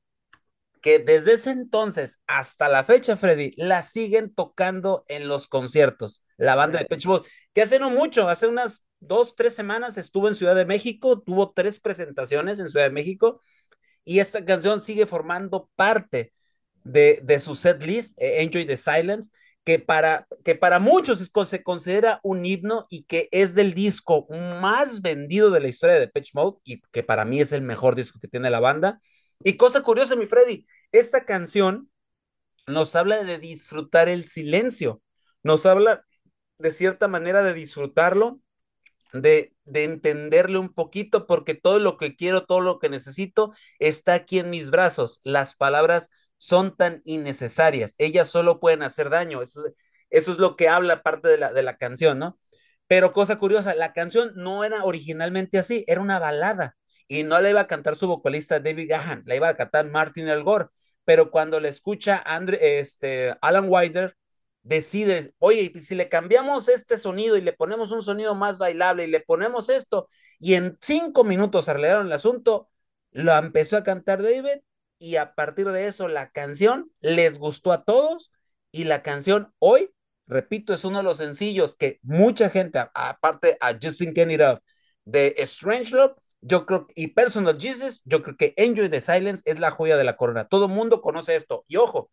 que desde ese entonces hasta la fecha, Freddy, la siguen tocando en los conciertos, la banda de Mode, que hace no mucho, hace unas dos, tres semanas estuvo en Ciudad de México, tuvo tres presentaciones en Ciudad de México y esta canción sigue formando parte de, de su set list, eh, Enjoy the Silence, que para, que para muchos se considera un himno y que es del disco más vendido de la historia de Pitch Mode y que para mí es el mejor disco que tiene la banda. Y cosa curiosa, mi Freddy, esta canción nos habla de disfrutar el silencio, nos habla de cierta manera de disfrutarlo, de, de entenderle un poquito, porque todo lo que quiero, todo lo que necesito está aquí en mis brazos. Las palabras son tan innecesarias, ellas solo pueden hacer daño, eso, es lo que habla parte de la, de la canción, ¿no? Pero cosa curiosa, la canción no era originalmente así, era una balada y no la iba a cantar su vocalista David Gahan, la iba a cantar Martin El Gore, pero cuando le escucha Andre, este, Alan Wider, decide, oye, si le cambiamos este sonido y le ponemos un sonido más bailable y le ponemos esto, y en cinco minutos arreglaron el asunto, lo empezó a cantar David y a partir de eso la canción les gustó a todos y la canción hoy, repito, es uno de los sencillos que mucha gente, aparte a Justin Kennedy de Strange Love, yo creo, y Personal Jesus, yo creo que Enjoy the Silence es la joya de la corona. Todo mundo conoce esto. Y ojo,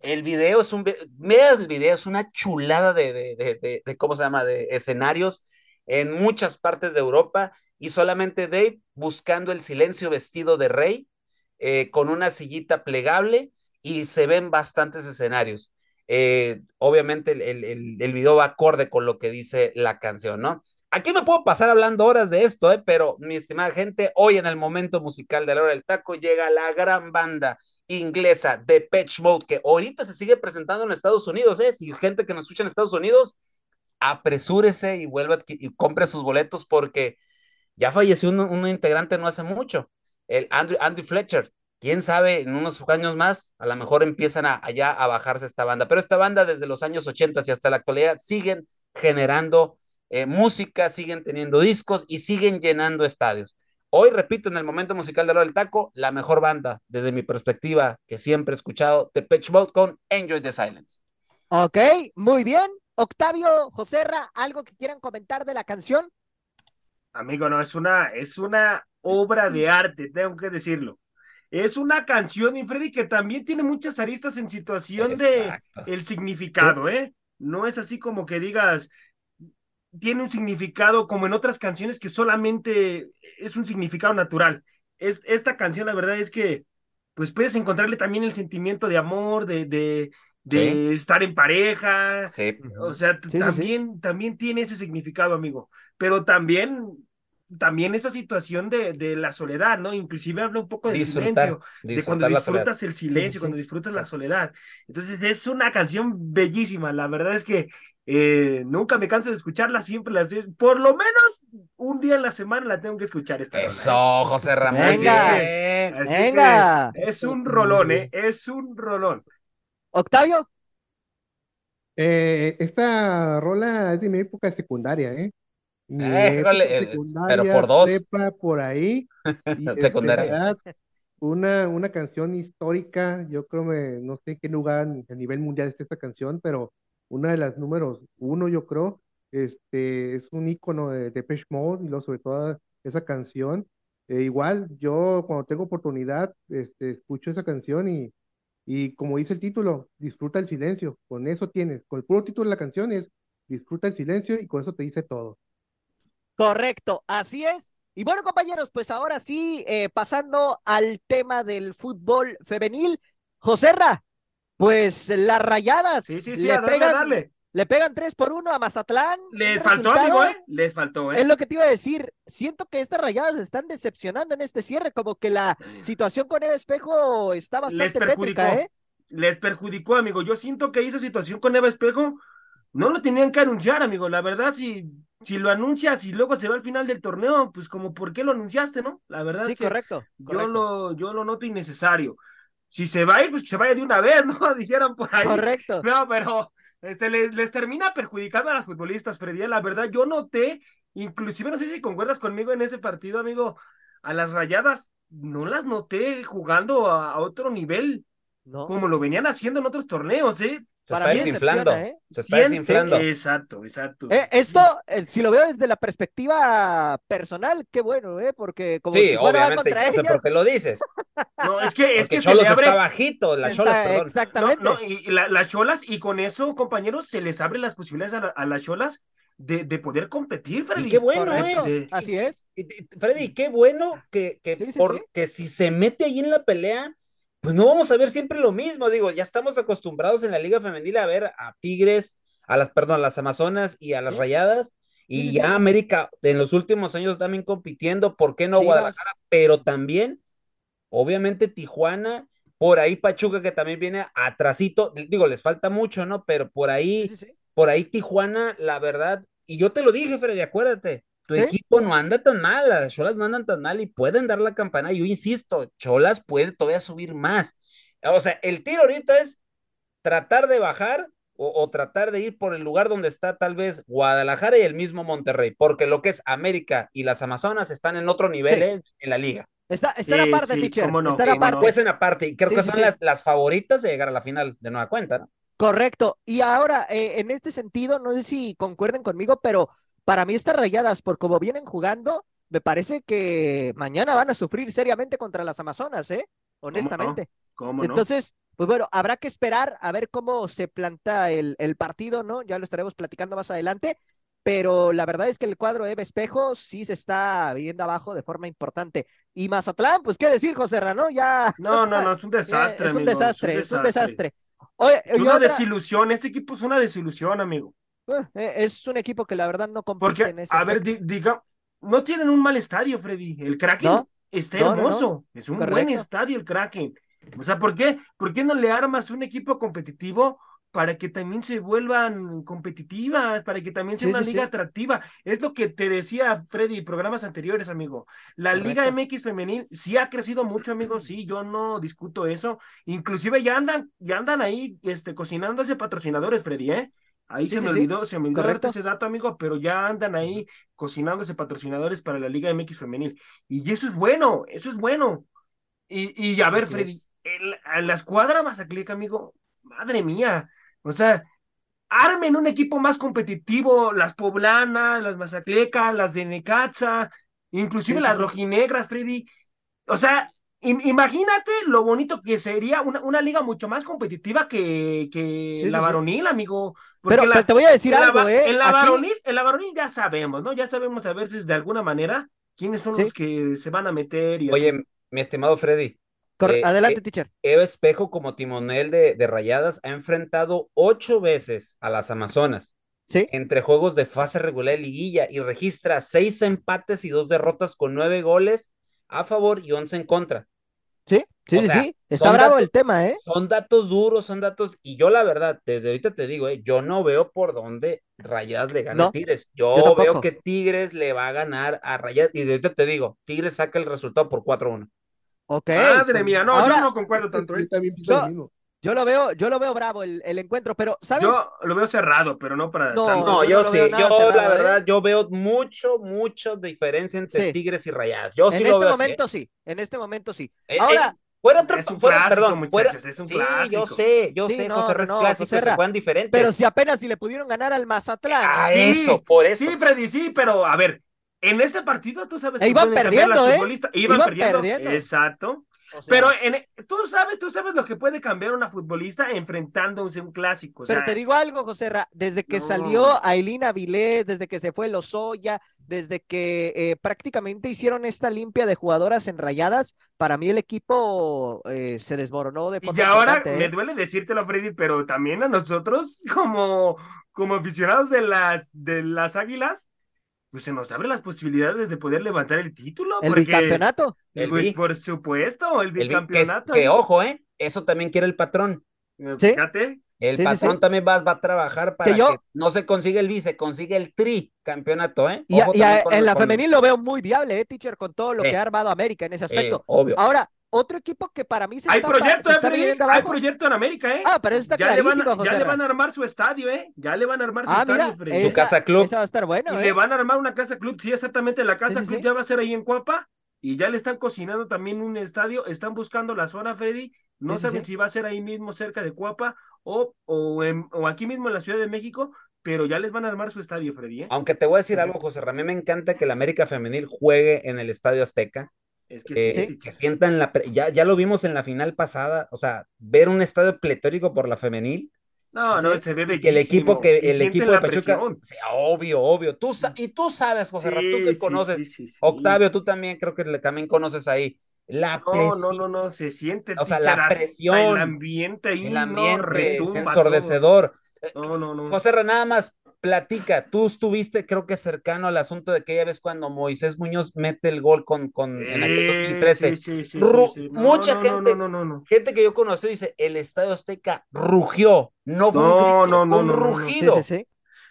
el video es un, veas el video, es una chulada de, de, de, de, ¿cómo se llama?, de escenarios en muchas partes de Europa y solamente Dave buscando el silencio vestido de rey eh, con una sillita plegable y se ven bastantes escenarios. Eh, obviamente el, el, el, video va acorde con lo que dice la canción, ¿no? Aquí me puedo pasar hablando horas de esto, ¿eh? pero mi estimada gente, hoy en el momento musical de la hora del taco llega la gran banda inglesa de Patch Mode, que ahorita se sigue presentando en Estados Unidos, ¿eh? Si gente que nos escucha en Estados Unidos, apresúrese y vuelva y compre sus boletos porque ya falleció un, integrante no hace mucho, el Andrew, Andrew Fletcher. Quién sabe, en unos años más, a lo mejor empiezan a, allá a bajarse esta banda, pero esta banda desde los años 80 y hasta la actualidad siguen generando eh, música, siguen teniendo discos y siguen llenando estadios. Hoy, repito, en el momento musical de Lo del Taco, la mejor banda, desde mi perspectiva, que siempre he escuchado, The Pitch Mode con Enjoy the Silence. Ok, muy bien. Octavio, Joserra, ¿algo que quieran comentar de la canción? Amigo, no, es una, es una obra de arte, tengo que decirlo. Es una canción, y Freddy, que también tiene muchas aristas en situación Exacto. de el significado, ¿eh? No es así como que digas, tiene un significado como en otras canciones que solamente es un significado natural. Es, esta canción, la verdad es que, pues puedes encontrarle también el sentimiento de amor, de, de, de sí. estar en pareja. Sí. O sea, Sí, sí, también, también tiene ese significado, amigo. Pero también, también esa situación de, de la soledad, ¿no? Inclusive habla un poco Disfrutar, silencio, de cuando disfrutas el silencio, Sí, sí, cuando disfrutas la soledad. Entonces es una canción bellísima. La verdad es que eh, nunca me canso de escucharla, siempre las por lo menos un día en la semana la tengo que escuchar esta rola, ¿eh? Eso, José Ramón. Venga. Venga. es un rolón, ¿eh? Es un rolón. Octavio, Eh, esta rola es de mi época secundaria, ¿eh? Mi Eh, época híjole, eh, secundaria, pero por dos. prepa, por ahí. Y Secundaria. una, una canción histórica, yo creo que no sé en qué lugar a nivel mundial está esta canción, pero una de las números uno, yo creo, este, es un ícono de Depeche Mode y luego sobre todo esa canción. Eh, igual, yo cuando tengo oportunidad, este, escucho esa canción y, y como dice el título, disfruta el silencio, con eso tienes, con el puro título de la canción es disfruta el silencio y con eso te dice todo. Correcto, así es. Y bueno, compañeros, pues ahora sí, eh, pasando al tema del fútbol femenil, Joserra, pues las rayadas Sí, sí, sí, le, a darle, pegan, darle. le pegan 3 por 1 a Mazatlán. Les faltó, amigo, ¿eh? Les faltó, ¿eh? Es lo que te iba a decir. Siento que estas rayadas están decepcionando en este cierre, como que la situación con Eva Espejo está Les bastante perjudicó. tétrica, ¿eh? Les perjudicó, amigo. Yo siento que esa situación con Eva Espejo no lo tenían que anunciar, amigo. La verdad, si, si lo anuncias y luego se va al final del torneo, pues como, ¿por qué lo anunciaste, no? La verdad Sí, es que correcto. yo lo, yo lo noto innecesario. Si se va a ir, pues que se vaya de una vez, ¿no? Dijeron por ahí. Correcto. No, pero este, les, les termina perjudicando a las futbolistas, Freddy. La verdad, yo noté, inclusive no sé si concuerdas conmigo en ese partido, amigo, a las rayadas, no las noté jugando a, a otro nivel, ¿no? como lo venían haciendo en otros torneos, ¿eh? Se Para está mí desinflando. ¿eh? Se está Siente- desinflando. Exacto, exacto. Eh, esto, eh, si lo veo desde la perspectiva personal, qué bueno, ¿eh? Porque como Sí, si obviamente, contra por qué lo dices. No, es que, es Porque que se Cholos le abre. está bajito, la está- Cholas, perdón. No, Exactamente. no, y y la- las cholas, y con eso, compañeros, se les abre las posibilidades a, la- a las cholas de, de poder competir, Freddy. qué bueno, ¿eh? De- Así es. Y- y- Freddy, qué bueno que, que Sí, sí, sí. porque si se mete ahí en la pelea, pues no vamos a ver siempre lo mismo. Digo, ya estamos acostumbrados en la Liga Femenil a ver a Tigres, a las, perdón, a las Amazonas y a las. Rayadas. Y ya. América en los últimos años también compitiendo, ¿por qué no Chivas. Guadalajara? Pero también, obviamente, Tijuana, por ahí Pachuca, que también viene atrasito. Digo, les falta mucho, ¿no? Pero por ahí Sí, sí, sí. por ahí Tijuana, la verdad, y yo te lo dije, Freddy, acuérdate, tu Sí. equipo no anda tan mal, las Cholas no andan tan mal y pueden dar la campana. Yo insisto, Cholas puede todavía subir más. O sea, el tiro ahorita es tratar de bajar o, o tratar de ir por el lugar donde está tal vez Guadalajara y el mismo Monterrey, porque lo que es América y las Amazonas están en otro nivel Sí. en la liga. Está, está Sí, aparte, sí, teacher. no, está cómo aparte. no. Pues en aparte, y creo Sí, que sí, son sí. Las, las favoritas de llegar a la final de nueva cuenta, ¿no? Correcto. Y ahora, eh, en este sentido, no sé si concuerden conmigo, pero para mí estas rayadas, por cómo vienen jugando, me parece que mañana van a sufrir seriamente contra las Amazonas, ¿eh? Honestamente. ¿Cómo no? Entonces, pues bueno, habrá que esperar a ver cómo se planta el, el partido, ¿no? Ya lo estaremos platicando más adelante, pero la verdad es que el cuadro de Eva Espejo sí se está viendo abajo de forma importante. Y Mazatlán, pues qué decir, José Rano, ya No, no, no, es un desastre, es un amigo, desastre, es un desastre. Oye, Es y una otra- desilusión, este equipo es una desilusión, amigo. Eh, es un equipo que la verdad no compite Porque, en ese a ver, aspecto. diga, no tienen un mal estadio, Freddy. El Kraken No, está no, no, no. hermoso. Es un buen estadio el Kraken. O sea, ¿por qué? ¿Por qué no le armas un equipo competitivo para que también se vuelvan competitivas, para que también sea Sí, una sí, liga sí. atractiva? Es lo que te decía Freddy en programas anteriores, amigo. La Liga. MX femenil sí ha crecido mucho, amigo. Sí, yo no discuto eso. Inclusive ya andan, ya andan ahí, este, cocinándose patrocinadores, Freddy, ¿eh? Ahí Sí, se sí, me sí. olvidó, se me olvidó Correcto. ese dato, amigo, pero ya andan ahí cocinándose patrocinadores para la Liga MX femenil. Y eso es bueno, eso es bueno. Y, y a ver, Así Freddy, es. el- a la escuadra Mazatlán, amigo, madre mía. O sea, armen un equipo más competitivo, las poblanas, las mazaclecas, las de Necaxa, inclusive las rojinegras, Freddy. O sea, imagínate lo bonito que sería una, una liga mucho más competitiva que, que Sí, la sí. varonil, amigo. Porque Pero, la- pero te voy a decir en la, algo, ¿eh? en la Aquí- varonil, en la varonil ya sabemos, ¿no? Ya sabemos a veces de alguna manera quiénes son Sí. los que se van a meter y así. Oye, mi estimado Freddy, Cor- eh, Adelante, eh, teacher. Eva Espejo como timonel de, de Rayadas ha enfrentado ocho veces a las Amazonas Sí, entre juegos de fase regular y liguilla y registra seis empates y dos derrotas con nueve goles a favor y once en contra. Sí, sí, o sí, sea, sí. Está bravo datos- el tema, ¿eh? Son datos duros, son datos, y yo la verdad, desde ahorita te digo, eh, yo no veo por dónde Rayadas le gane No, a Tigres. yo Yo, veo que Tigres le va a ganar a Rayadas, y desde ahorita te digo, Tigres saca el resultado por 4-1. Ok. Madre mía, no, ahora, yo no concuerdo tanto, Yo ¿eh? también pienso Yo- lo veo, yo lo veo bravo el, el encuentro, pero, ¿sabes? Yo lo veo cerrado, pero no para No, tanto. No, yo yo, no sí, yo cerrado, la ¿eh? verdad, yo veo mucho, mucho diferencia entre Sí. Tigres y Rayadas. Yo en sí este lo veo así, momento sí, en este momento sí. ¿eh? Eh, Ahora, eh, fuera otro, Es un fuera, clásico, perdón, muchachos, fuera, es un sí, clásico. yo sé, yo Sí, sé, no, José no, clásicos se juegan diferentes. pero si apenas si le pudieron ganar al Mazatlán. Ah, Sí, eso, por eso. Sí, Freddy, sí, pero a ver, en este partido tú sabes E que iban perdiendo, ¿eh? futbolistas. Iban, Iban perdiendo. perdiendo. Exacto. Pero en, tú sabes, tú sabes lo que puede cambiar una futbolista enfrentándose a un clásico. pero te digo algo, José desde que salió Ailina Avilés, desde que se fue Lozoya, desde que eh, prácticamente hicieron esta limpia de jugadoras enrayadas, para mí el equipo eh, se desmoronó de forma Y ahora me ¿eh? duele decírtelo, Freddy, pero también a nosotros como, como aficionados de las, de las Águilas, pues se nos abren las posibilidades de poder levantar el título. ¿El bicampeonato? Pues por supuesto, el bicampeonato. que, ojo, ¿eh? Eso también quiere el patrón. Fíjate. El patrón también va, va, a trabajar para que, no se consiga el vice, consigue el tri campeonato, ¿eh? y, en la femenil lo veo muy viable, ¿eh, teacher? Con todo lo que ha armado América en ese aspecto. obvio. Ahora, otro equipo que para mí se hay proyecto, eh, hay proyecto en América, ¿eh? Ah, pero eso está ya le, van, ya le van a armar su estadio, ¿eh? Ya le van a armar su ah, estadio, Freddy. Su casa club. Esa va a estar bueno, y ¿eh? le van a armar una casa club, sí, exactamente, la casa club ya va a ser ahí en Cuapa y ya le están cocinando también un estadio, están buscando la zona, Freddy, no saben si va a ser ahí mismo cerca de Cuapa o, o, o aquí mismo en la Ciudad de México, pero ya les van a armar su estadio, Freddy. ¿eh? Aunque te voy a decir algo, José Ramón, me encanta que el América Femenil juegue en el Estadio Azteca. Es que, eh, que sientan la. Ya, ya lo vimos en la final pasada, o sea, ver un estadio pletórico por la femenil. No, no, se ve bellísimo. Que el equipo, que el equipo de Pachuca. obvio, obvio. Tú, y tú sabes, José Ramón, tú que conoces. Octavio, tú también creo que también conoces ahí. La no, no, no, no, se siente. O sea, la presión. El ambiente ahí. El ambiente ensordecedor. No, no, no. José, nada más, platica, tú estuviste, creo que cercano al asunto de que ya ves cuando Moisés Muñoz mete el gol con, con en aquel 2013. Sí, sí, mucha gente, gente que yo conocí dice, el Estadio Azteca rugió, no fue un, no, no, un rugido.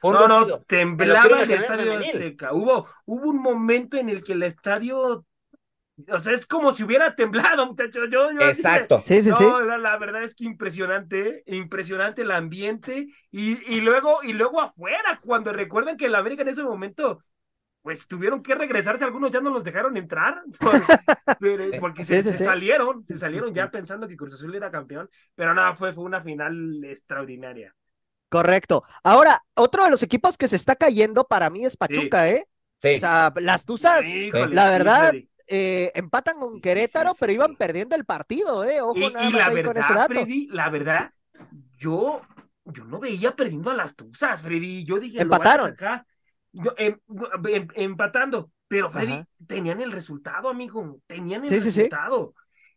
no, no, temblaba el Estadio Azteca. Hubo, hubo un momento en el que el estadio o sea, es como si hubiera temblado, muchachos. Yo, yo Exacto. sí, sí, sí. La, verdad es que impresionante, impresionante el ambiente. Y, y, luego, y luego afuera, cuando recuerdan que el América en ese momento, pues tuvieron que regresarse, algunos ya no los dejaron entrar, porque se, salieron, se salieron ya pensando que Cruz Azul era campeón. Pero nada, fue, fue una final extraordinaria. Correcto. Ahora, otro de los equipos que se está cayendo para mí es Pachuca, ¿eh? Sí. O sea, las Tuzas, la verdad, eh, empatan con Querétaro, pero iban perdiendo el partido, ¿eh? Ojo, y, la verdad, Freddy, la verdad, yo, yo no veía perdiendo a las Tuzas, Freddy. Yo dije, empataron. Acá. Em, em, empatando, pero Freddy, tenían el resultado, amigo, tenían el resultado.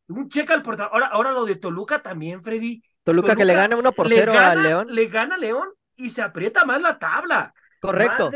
Un checa al portador. Ahora, ahora lo de Toluca también, Freddy. Toluca, que le gana uno por cero a León. Le gana a León y se aprieta más la tabla. Correcto.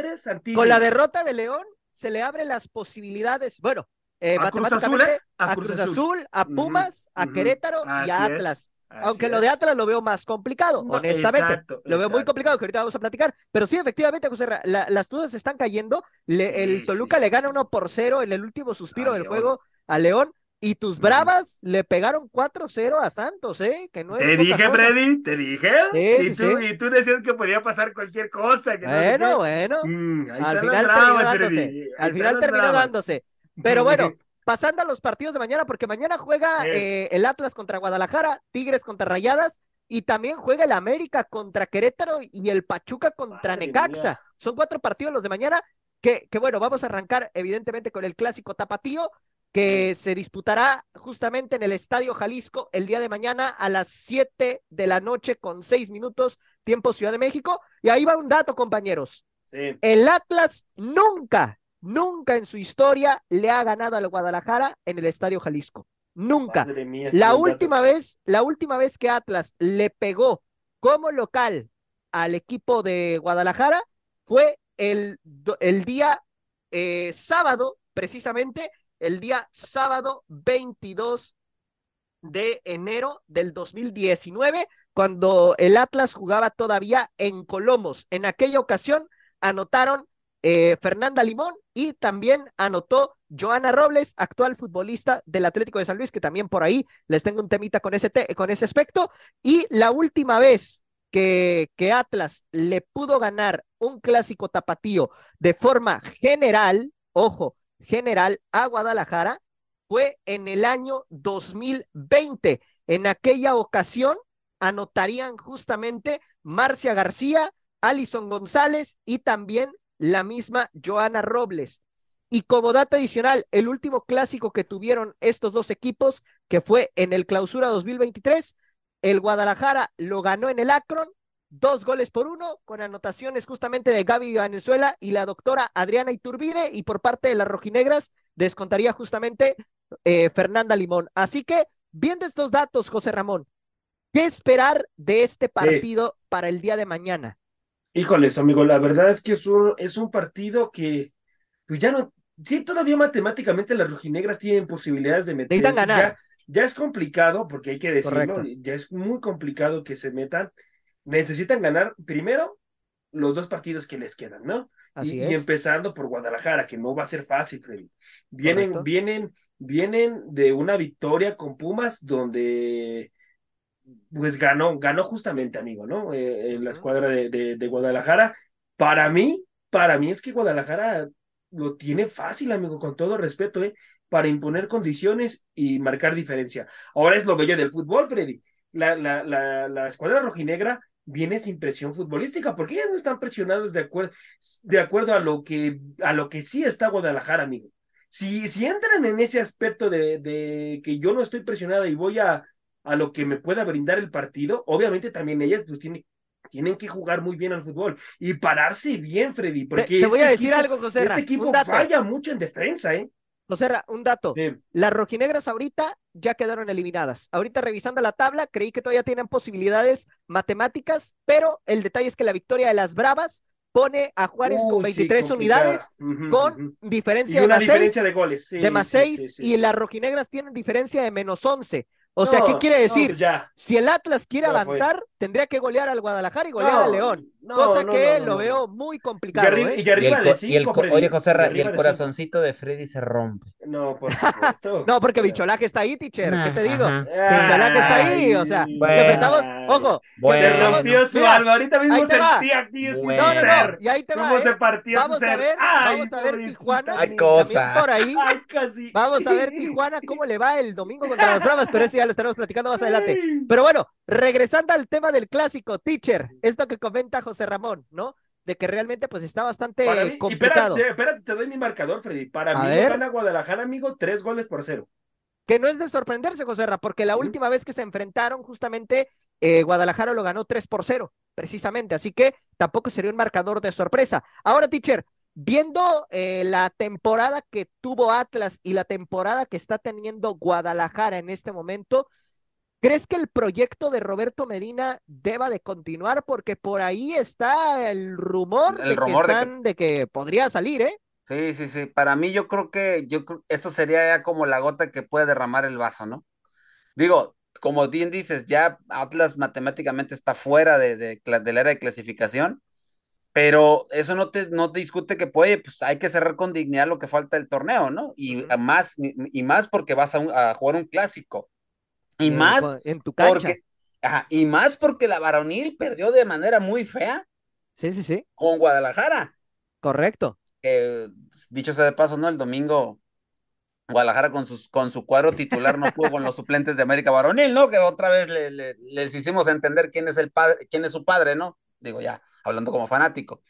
Con la derrota de León se le abren las posibilidades. Bueno, eh, a Cruz Azul, ¿eh? a, Cruz, Azul, a Pumas, a Querétaro y a Atlas. Aunque lo de Atlas lo veo más complicado, honestamente. lo veo muy complicado, que ahorita vamos a platicar. Pero sí, efectivamente, José, las dudas están cayendo. el Toluca le gana uno por cero en el último suspiro del juego a León. Y tus bravas le pegaron 4-0 a Santos, ¿eh? Que no es te dije, Freddy, te dije. y, tú, y, tú, decías que podía pasar cualquier cosa. bueno, bueno. Mm, al final terminó dándose. Al final terminó dándose. Pero bueno, pasando a los partidos de mañana, porque mañana juega eh, el Atlas contra Guadalajara, Tigres contra Rayadas, y también juega el América contra Querétaro y el Pachuca contra Necaxa. Son cuatro partidos los de mañana, que, que bueno, vamos a arrancar evidentemente con el clásico tapatío, que se disputará justamente en el Estadio Jalisco el día de mañana a las siete de la noche con seis minutos, tiempo Ciudad de México. Y ahí va un dato, compañeros. El Atlas nunca, nunca en su historia le ha ganado al Guadalajara en el Estadio Jalisco. Nunca. la última vez, la última vez que Atlas le pegó como local al equipo de Guadalajara fue el, el día eh, sábado, precisamente, el día sábado 22 de enero del 2019, cuando el Atlas jugaba todavía en Colomos. En aquella ocasión anotaron eh, Fernanda Limón y también anotó Joana Robles, actual futbolista del Atlético de San Luis, que también por ahí les tengo un temita con ese, con ese aspecto. Y la última vez que, que Atlas le pudo ganar un clásico tapatío de forma general, ojo, general a Guadalajara, fue en el año 2020. En aquella ocasión anotarían justamente Marcia García, Alison González y también la misma Joana Robles. Y como dato adicional, el último clásico que tuvieron estos dos equipos, que fue en el Clausura 2023, el Guadalajara lo ganó en el Akron, dos goles por uno, con anotaciones justamente de Gaby Venezuela y la doctora Adriana Iturbide, y por parte de las rojinegras descontaría justamente eh, Fernanda Limón. Así que, viendo estos datos, José Ramón, ¿qué esperar de este partido para el día de mañana? Híjoles, amigo, la verdad es que es un, es un partido que, pues ya no, sí, todavía matemáticamente las rojinegras tienen posibilidades de ganar. Ya, es complicado, porque hay que decirlo, ya es muy complicado que se metan. Necesitan ganar primero los dos partidos que les quedan, ¿no? Así y, es. y, empezando por Guadalajara, que no va a ser fácil, Freddy. Vienen, vienen, vienen de una victoria con Pumas donde pues ganó, ganó justamente, amigo, ¿no? Eh, en la escuadra de, de, de, Guadalajara. Para mí, para mí es que Guadalajara lo tiene fácil, amigo, con todo respeto, ¿eh? Para imponer condiciones y marcar diferencia. Ahora es lo bello del fútbol, Freddy. La, la, la, la escuadra rojinegra viene sin presión futbolística, porque ellas no están presionadas de, acuerdo de acuerdo a lo que a lo que sí está Guadalajara, amigo. Si, si entran en ese aspecto de, de que yo no estoy presionada y voy a, a lo que me pueda brindar el partido, obviamente también ellas pues tienen, tienen que jugar muy bien al fútbol y pararse bien, Freddy, porque te, te este voy a decir equipo, algo, José. Este equipo falla mucho en defensa, ¿eh? José, un dato. Sí. Las rojinegras ahorita ya quedaron eliminadas. Ahorita revisando la tabla, creí que todavía tienen posibilidades matemáticas, pero el detalle es que la victoria de las Bravas pone a Juárez con 23 sí, unidades, uh -huh, con uh -huh. diferencia y una de más diferencia 6, de goles. Sí, de más sí, 6 sí, sí, y las rojinegras tienen diferencia de menos 11. O no, sea, ¿qué quiere decir? No, ya. Si el Atlas quiere Ya avanzar, tendría que golear al Guadalajara y golear No, al León. no, cosa no, que no, lo no. veo muy Y complicado. arriba, ¿eh? y arriba Y el, de co- y el cinco, co- Freddy, oye, José Ra, y arriba el de cinco. corazoncito de Freddy se rompe. No, por supuesto. No, porque Bicholaje está ahí, teacher. ¿Qué te digo? Ajá. Bicholaje está ahí, o sea, Bueno. que enfrentamos, ojo, que Bueno. Se rompió su mira, alma. Ahorita mismo ahí te va. sentí aquí Bueno. No, no, ser. no, y ahí te va, ¿Cómo ¿eh? se partió Vamos su a ser? ver, Ay, vamos a ver Tijuana. Ay, niña. cosa. También por ahí. Ay, casi. Vamos a ver Tijuana cómo le va el domingo contra las Bravas, pero eso ya lo estaremos platicando más adelante. Pero bueno, regresando al tema del clásico, teacher, esto que comenta José Ramón, ¿no? De que realmente pues está bastante mí, y complicado. espérate, espérate, te doy mi marcador, Freddy. Para A mí ver. gana Guadalajara, amigo, tres goles por cero. Que no es de sorprenderse, José Ra, porque la última vez que se enfrentaron, justamente eh, Guadalajara lo ganó 3 por 0, precisamente. Así que tampoco sería un marcador de sorpresa. Ahora, teacher, viendo eh, la temporada que tuvo Atlas y la temporada que está teniendo Guadalajara en este momento, ¿crees que el proyecto de Roberto Medina deba de continuar? Porque por ahí está el rumor, El de, rumor que de que- están, de que podría salir, ¿eh? Sí, sí, sí. Para mí yo creo que yo creo- esto sería ya como la gota que puede derramar el vaso, ¿no? Digo, como bien dices, ya Atlas matemáticamente está fuera de, de, la era de clasificación, pero eso no te, no te discute que puede, pues hay que cerrar con dignidad lo que falta del torneo, ¿no? Y más, y más porque vas a, un- a jugar un clásico. Y más en tu cancha. porque, ajá, y más porque la varonil perdió de manera muy fea Sí, sí, sí, con Guadalajara. correcto. Eh, dicho sea de paso, ¿no? El domingo Guadalajara con, sus, con su cuadro titular no pudo con los suplentes de América Varonil, ¿no? Que otra vez le- le- les hicimos entender quién es el padre, quién es su padre, ¿no? Digo, ya, hablando como fanático.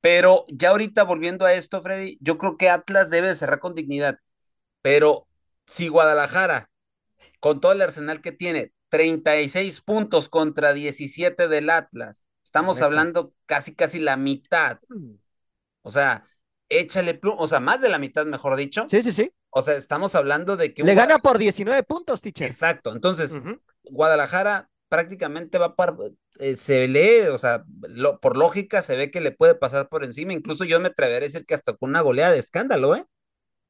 Pero ya ahorita volviendo a esto, Freddy, yo creo que Atlas debe de cerrar con dignidad. Pero si Guadalajara, con todo el arsenal que tiene, 36 puntos contra 17 del Atlas, estamos Correcto. hablando casi, casi la mitad. O sea, échale plum, o sea, más de la mitad, mejor dicho. Sí, sí, sí. O sea, estamos hablando de que. Le gana por 19 puntos, teacher. Exacto. Entonces. Guadalajara prácticamente va para. eh, se lee, o sea, lo- por lógica se ve que le puede pasar por encima. Incluso yo me atrevería a decir que hasta con una goleada de escándalo, ¿eh?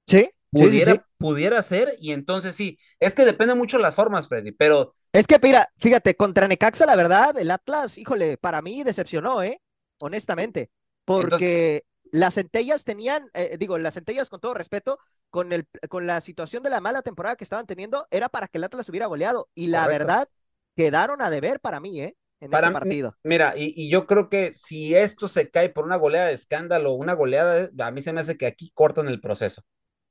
Sí, sí, sí, Pudiera, sí. pudiera ser, y entonces sí. Es que depende mucho de las formas, Freddy, pero Es que, mira, fíjate, contra Necaxa, la verdad, el Atlas, híjole, para mí decepcionó, ¿eh? Honestamente. Porque las centellas tenían, eh, digo, las centellas, con todo respeto, con, el, con la situación de la mala temporada que estaban teniendo, era para que el Atlas hubiera goleado. Y la Correcto. verdad, quedaron a deber para mí, ¿eh? En Para este mí- partido. Mira, y, y yo creo que si esto se cae por una goleada de escándalo, una goleada, a mí se me hace que aquí cortan el proceso.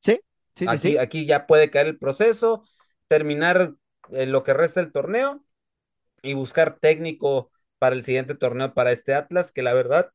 Sí, sí, sí, aquí, sí. aquí ya puede caer el proceso, terminar eh, lo que resta del torneo y buscar técnico para el siguiente torneo para este Atlas, que la verdad,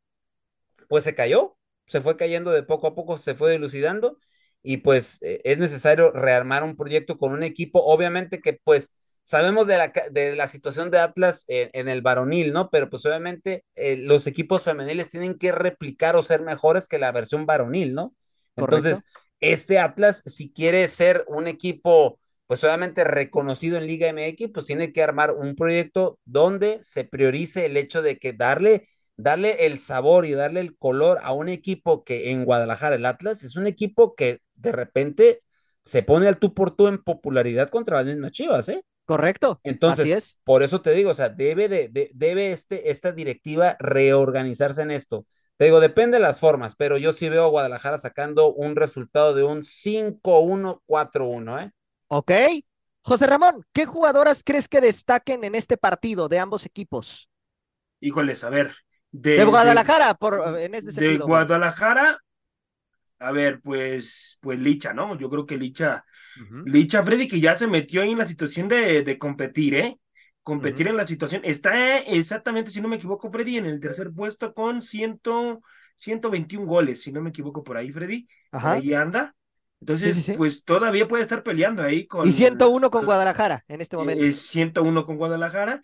pues se cayó. se fue cayendo de poco a poco, se fue dilucidando y pues eh, es necesario rearmar un proyecto con un equipo, obviamente que pues sabemos de la, de la situación de Atlas en, el varonil, ¿no? Pero pues obviamente eh, los equipos femeniles tienen que replicar o ser mejores que la versión varonil, ¿no? Entonces, este Atlas, si quiere ser un equipo, pues obviamente reconocido en Liga MX, pues tiene que armar un proyecto donde se priorice el hecho de que darle darle el sabor y darle el color a un equipo que en Guadalajara, el Atlas, es un equipo que de repente se pone al tú por tú en popularidad contra las mismas chivas, ¿eh? Correcto. Entonces, Así es. por eso te digo, o sea, debe, de, debe este, esta directiva reorganizarse en esto. Te digo, depende de las formas, pero yo sí veo a Guadalajara sacando un resultado de un 5-1-4-1, ¿eh? Ok. José Ramón, ¿qué jugadoras crees que destaquen en este partido de ambos equipos? Híjoles, a ver, de, Guadalajara, por, en ese sentido. De Guadalajara, a ver, pues, pues Licha, ¿no? Yo creo que Licha, Licha Freddy, que ya se metió ahí en la situación de, de competir, ¿eh? Competir en la situación. Está exactamente, si no me equivoco, Freddy, en el tercer puesto con ciento, 121 goles, si no me equivoco por ahí, Freddy. ahí anda. Entonces, pues todavía puede estar peleando ahí con. Y 101 con Guadalajara en este momento. Es 101 con Guadalajara.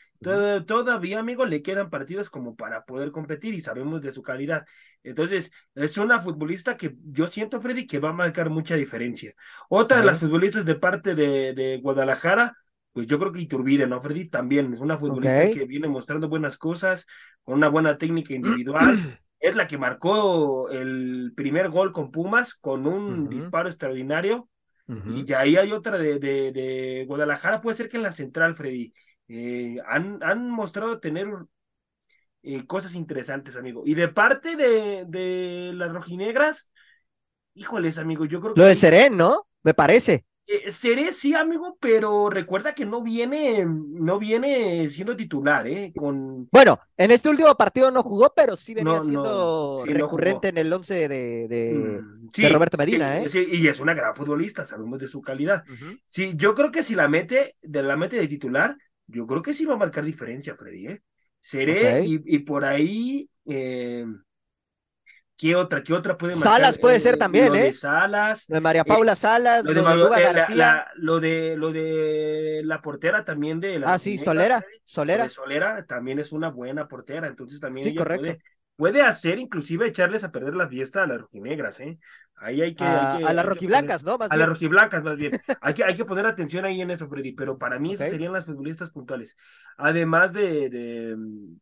todavía, amigo, le quedan partidos como para poder competir y sabemos de su calidad. Entonces, es una futbolista que yo siento, Freddy, que va a marcar mucha diferencia. Otra de las futbolistas de parte de, de, Guadalajara, pues yo creo que Iturbide, ¿no, Freddy? También es una futbolista que viene mostrando buenas cosas, con una buena técnica individual. Es la que marcó el primer gol con Pumas con un disparo extraordinario. Y de ahí hay otra de, de, Guadalajara, puede ser que en la central, Freddy. Eh, han, han, mostrado tener eh, cosas interesantes, amigo. Y de parte de, de las rojinegras, híjoles, amigo, yo creo que. Lo de Seren, ¿no? Me parece. Eh, seré sí, amigo, pero recuerda que no viene, no viene siendo titular, ¿eh? Con... Bueno, en este último partido no jugó, pero sí venía siendo recurrente en el once de, de, mm, Roberto Medina, ¿eh? Sí, y es una gran futbolista, sabemos de su calidad. Sí, yo creo que si la mete, de la mete de titular, yo creo que sí va a marcar diferencia, Freddy, ¿eh? Seré, y, y, por ahí, eh, ¿Qué otra? ¿Qué otra puede marcar? Salas puede ser también, lo ¿eh? De Salas. Lo de María Paula Salas, lo de, lo de, eh, la, lo de, lo de la portera también de la Ah, sí, Solera. Solera. Solera también es una buena portera, entonces también ella Puede, puede, hacer inclusive echarles a perder la fiesta a las rojinegras, ¿eh? Ahí hay que. A, a las rojiblancas, ¿no? a las rojiblancas, más bien. hay, que, hay que poner atención ahí en eso, Freddy, pero para mí esas serían las futbolistas puntuales. Además de, de,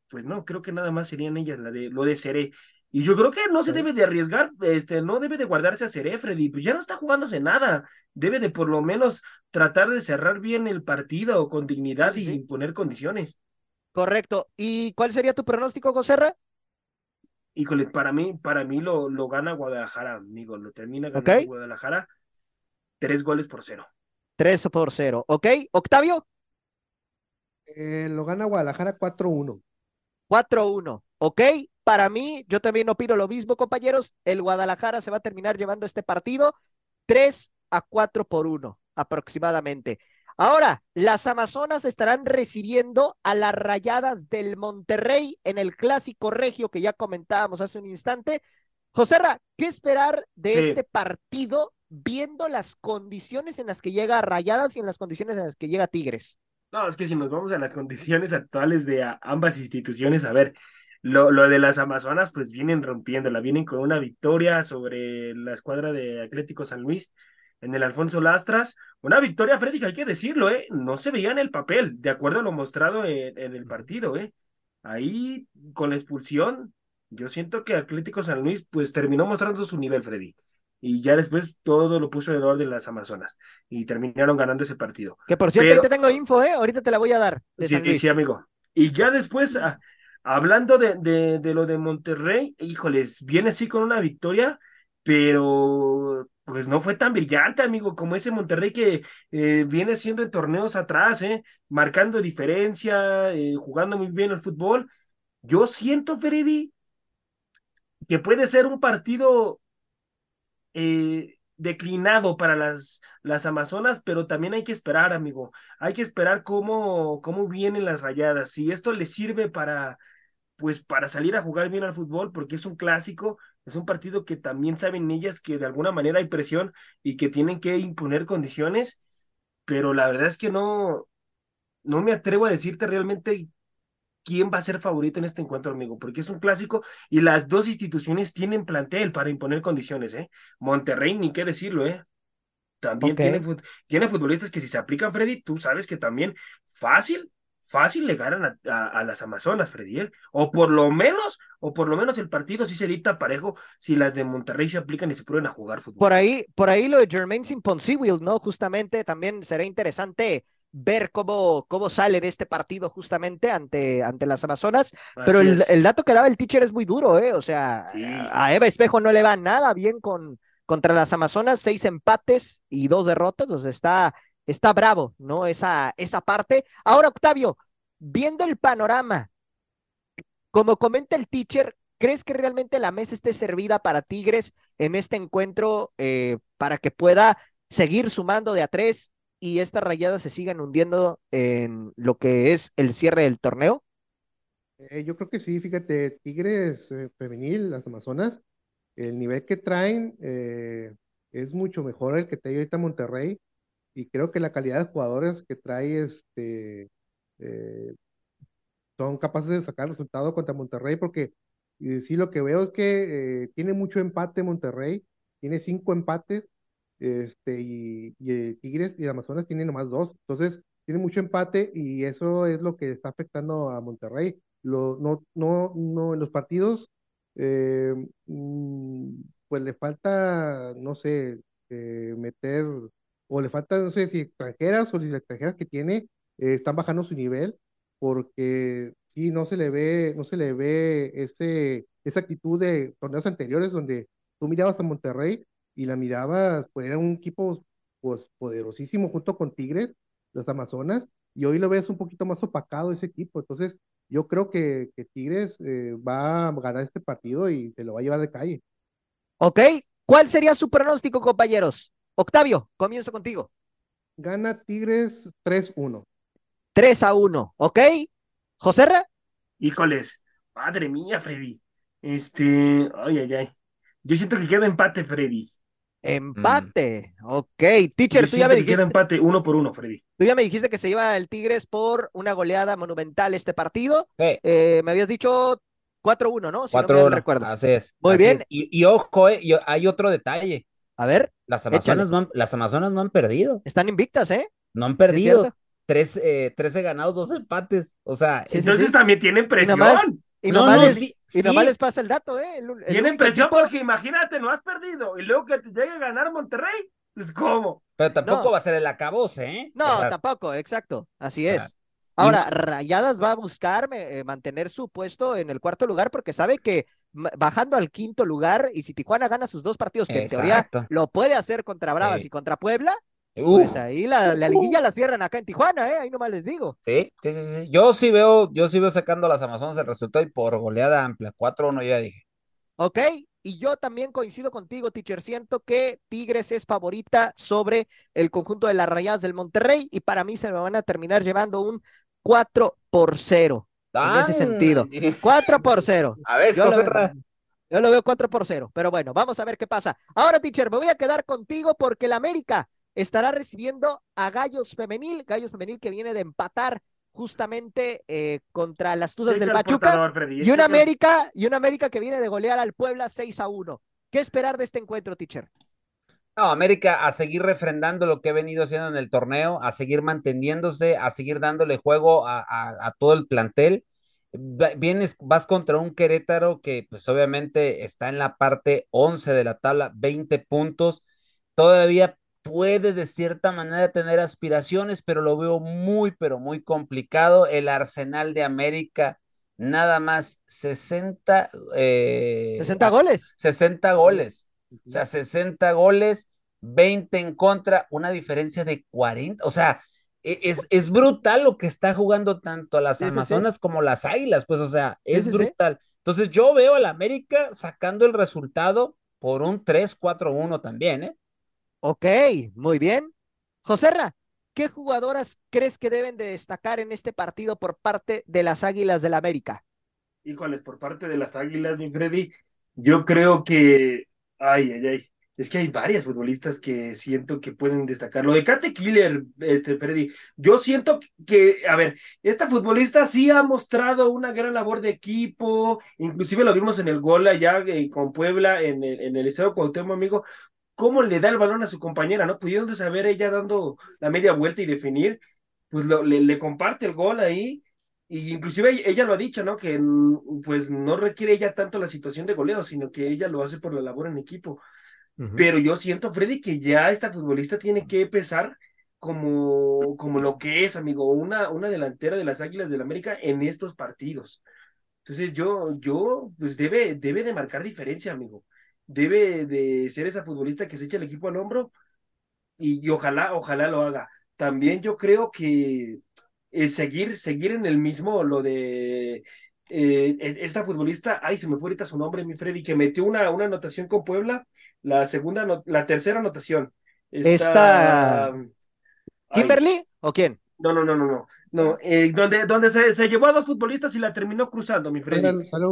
pues no, creo que nada más serían ellas, la de lo de Seré. Y yo creo que no se debe de arriesgar, este, no debe de guardarse a Seré, Freddy, pues ya no está jugándose nada. Debe de por lo menos tratar de cerrar bien el partido con dignidad y imponer condiciones. Correcto. ¿Y cuál sería tu pronóstico, Joserra? Híjole, para mí, para mí lo, lo gana Guadalajara, amigo. Lo termina ganando Guadalajara. Tres goles por cero. Tres por cero. ¿Ok? ¿Octavio? Eh, lo gana Guadalajara 4-1. 4-1. ¿Ok? Para mí, yo también opino lo mismo, compañeros. El Guadalajara se va a terminar llevando este partido 3 a 4 por 1 aproximadamente. Ahora, las Amazonas estarán recibiendo a las rayadas del Monterrey en el clásico regio que ya comentábamos hace un instante. Joserra, ¿qué esperar de este partido viendo las condiciones en las que llega Rayadas y en las condiciones en las que llega Tigres? No, es que si nos vamos a las condiciones actuales de ambas instituciones, a ver, lo, lo de las Amazonas, pues vienen rompiéndola, vienen con una victoria sobre la escuadra de Atlético San Luis en el Alfonso Lastras. Una victoria, Freddy, que hay que decirlo, ¿eh? No se veía en el papel, de acuerdo a lo mostrado en, el partido, ¿eh? Ahí, con la expulsión, yo siento que Atlético San Luis, pues terminó mostrando su nivel, Freddy. Y ya después todo lo puso en orden las Amazonas. Y terminaron ganando ese partido. Que por cierto, ahí te tengo info, ¿eh? Ahorita te la voy a dar. sí, sí, amigo. Y ya después, Hablando de, de, lo de Monterrey, híjoles, viene así con una victoria, pero pues no fue tan brillante, amigo, como ese Monterrey que eh, viene siendo en torneos atrás, eh, marcando diferencia, eh, jugando muy bien el fútbol. Yo siento, Freddy, que puede ser un partido declinado para las, las Amazonas, pero también hay que esperar, amigo. Hay que esperar cómo, cómo vienen las rayadas. Si esto le sirve para pues para salir a jugar bien al fútbol, porque es un clásico, Es un partido que también saben ellas que de alguna manera hay presión y que tienen que imponer condiciones, pero la verdad es que no, no me atrevo a decirte realmente quién va a ser favorito en este encuentro, amigo, porque es un clásico y las dos instituciones tienen plantel para imponer condiciones, ¿eh? Monterrey, ni qué decirlo, ¿eh? También tiene, tiene futbolistas que si se aplican, Freddy, tú sabes que también fácil, fácil le ganan a, las Amazonas, Freddy, ¿eh? o por lo menos, o por lo menos el partido sí se dicta parejo si las de Monterrey se aplican y se prueben a jugar fútbol. Por ahí, por ahí lo de Jermaine Impossible, ¿no? Justamente también será interesante ver cómo, cómo sale en este partido justamente ante, ante las Amazonas. Pero el, el, dato que daba el teacher es muy duro, ¿eh? O sea, a Eva Espejo no le va nada bien con, contra las Amazonas, seis empates y dos derrotas. O sea, está, está bravo, ¿no? Esa, esa parte. Ahora, Octavio, viendo el panorama, como comenta el teacher, ¿crees que realmente la mesa esté servida para Tigres en este encuentro eh, para que pueda seguir sumando de a tres y estas rayadas se sigan hundiendo en lo que es el cierre del torneo? Eh, yo creo que sí, fíjate, Tigres eh, femenil, las Amazonas, el nivel que traen es mucho mejor el que trae ahorita Monterrey y creo que la calidad de jugadores que trae este son capaces de sacar resultado contra Monterrey porque sí lo que veo es que tiene mucho empate Monterrey, tiene cinco empates este, y, y Tigres y Amazonas tienen nomás dos, entonces tiene mucho empate y eso es lo que está afectando a Monterrey. No, no, no, en los partidos, eh, mm, pues le falta, no sé, eh, meter, o le falta, no sé si extranjeras o si extranjeras que tiene eh, están bajando su nivel, porque sí, no se le ve, no se le ve ese, esa actitud de torneos anteriores donde tú mirabas a Monterrey y la miraba, pues era un equipo pues poderosísimo junto con Tigres, los Amazonas, y hoy lo ves un poquito más opacado ese equipo, entonces yo creo que, que Tigres eh, va a ganar este partido y se lo va a llevar de calle. Ok, ¿cuál sería su pronóstico, compañeros? Octavio, comienzo contigo. Gana Tigres 3-1. 3 a 1, ¿ok? ¿Joserra? Híjoles, madre mía, Freddy. Este, ay, ay, ay. Yo siento que queda empate, Freddy. Empate, ok. Teacher, tú ya me dijiste. empate uno por uno, Freddy. Tú ya me dijiste que se iba el Tigres por una goleada monumental este partido. Eh, me habías dicho 4-1, ¿no? Si 4-1, recuerdo. Así es. Muy bien. Y, ojo, eh, hay otro detalle. A ver. Las Amazonas, no han, las Amazonas no han perdido. Están invictas, ¿eh? No han perdido. Tres, eh, 13 ganados, dos empates. O sea, entonces también tienen presión. Y no, nomás, les, y les pasa el dato, ¿eh? Tienen presión porque imagínate, no has perdido y luego que te llegue a ganar Monterrey, pues ¿cómo? Pero tampoco va a ser el acabose, ¿eh? No, tampoco, exacto, así es. Ahora, Rayadas va a buscar eh, mantener su puesto en el cuarto lugar porque sabe que bajando al quinto lugar y si Tijuana gana sus dos partidos, que en teoría lo puede hacer contra Bravas y contra Puebla, pues ahí la, la liguilla la cierran acá en Tijuana, ¿eh? Ahí nomás les digo. Sí, sí, sí, sí. Yo sí veo, yo sí veo sacando a las Amazonas el resultado y por goleada amplia, 4-1 ya dije. Ok, y yo también coincido contigo, teacher. Siento que Tigres es favorita sobre el conjunto de las Rayadas del Monterrey y para mí se me van a terminar llevando un 4 por 0. En ese sentido. 4 por 0. A ver, yo, lo veo, yo lo veo 4 por 0. Pero bueno, vamos a ver qué pasa. Ahora, teacher, me voy a quedar contigo porque el América estará recibiendo a Gallos Femenil, Gallos Femenil que viene de empatar justamente eh, contra las Tuzas del Pachuca y una América y una América que viene de golear al Puebla 6 a 1. ¿Qué esperar de este encuentro, teacher? No, América a seguir refrendando lo que ha venido haciendo en el torneo, a seguir manteniéndose, a seguir dándole juego a, a todo el plantel. Vienes, vas contra un Querétaro que pues obviamente está en la parte 11 de la tabla, 20 puntos. Todavía puede de cierta manera tener aspiraciones, pero lo veo muy, pero muy complicado. El Arsenal de América, nada más 60, 60 eh, goles. 60 goles. O sea, 60 goles, 20 en contra, una diferencia de 40. O sea, e, es, es brutal lo que está jugando tanto las Amazonas como las Águilas, pues, o sea, es brutal. Entonces, yo veo al América sacando el resultado por un 3-4-1 también, ¿eh? Ok, muy bien. Joserra, ¿qué jugadoras crees que deben de destacar en este partido por parte de las Águilas del la América? Híjoles, por parte de las Águilas, mi Freddy, Yo creo que, ay, ay, ay, es que hay varias futbolistas que siento que pueden destacar. Lo de Kate Killer, este, Freddy, yo siento que, a ver, esta futbolista sí ha mostrado una gran labor de equipo, inclusive lo vimos en el gol allá eh, con Puebla, en el, en el Estado Cuauhtémoc, amigo, cómo le da el balón a su compañera, ¿no? Pudiendo saber ella dando la media vuelta y definir, pues lo, le, le comparte el gol ahí, y inclusive ella lo ha dicho, ¿no? Que pues no requiere ella tanto la situación de goleo, sino que ella lo hace por la labor en equipo. Pero yo siento, Freddy, que ya esta futbolista tiene que pesar como, como lo que es, amigo, una, una delantera de las Águilas del la América en estos partidos. Entonces yo, yo, pues debe, debe de marcar diferencia, amigo. Debe de ser esa futbolista que se echa el equipo al hombro y, y ojalá, ojalá lo haga. También yo creo que eh, seguir, seguir en el mismo, lo de eh, e, esta futbolista, ay, se me fue ahorita su nombre, mi Freddy, que metió una, una anotación con Puebla, la segunda, la tercera anotación. Esta... ¿Kimberly o quién? No, no, no, no, no. no eh, donde donde se, se, llevó a dos futbolistas y la terminó cruzando, mi Freddy. Sara,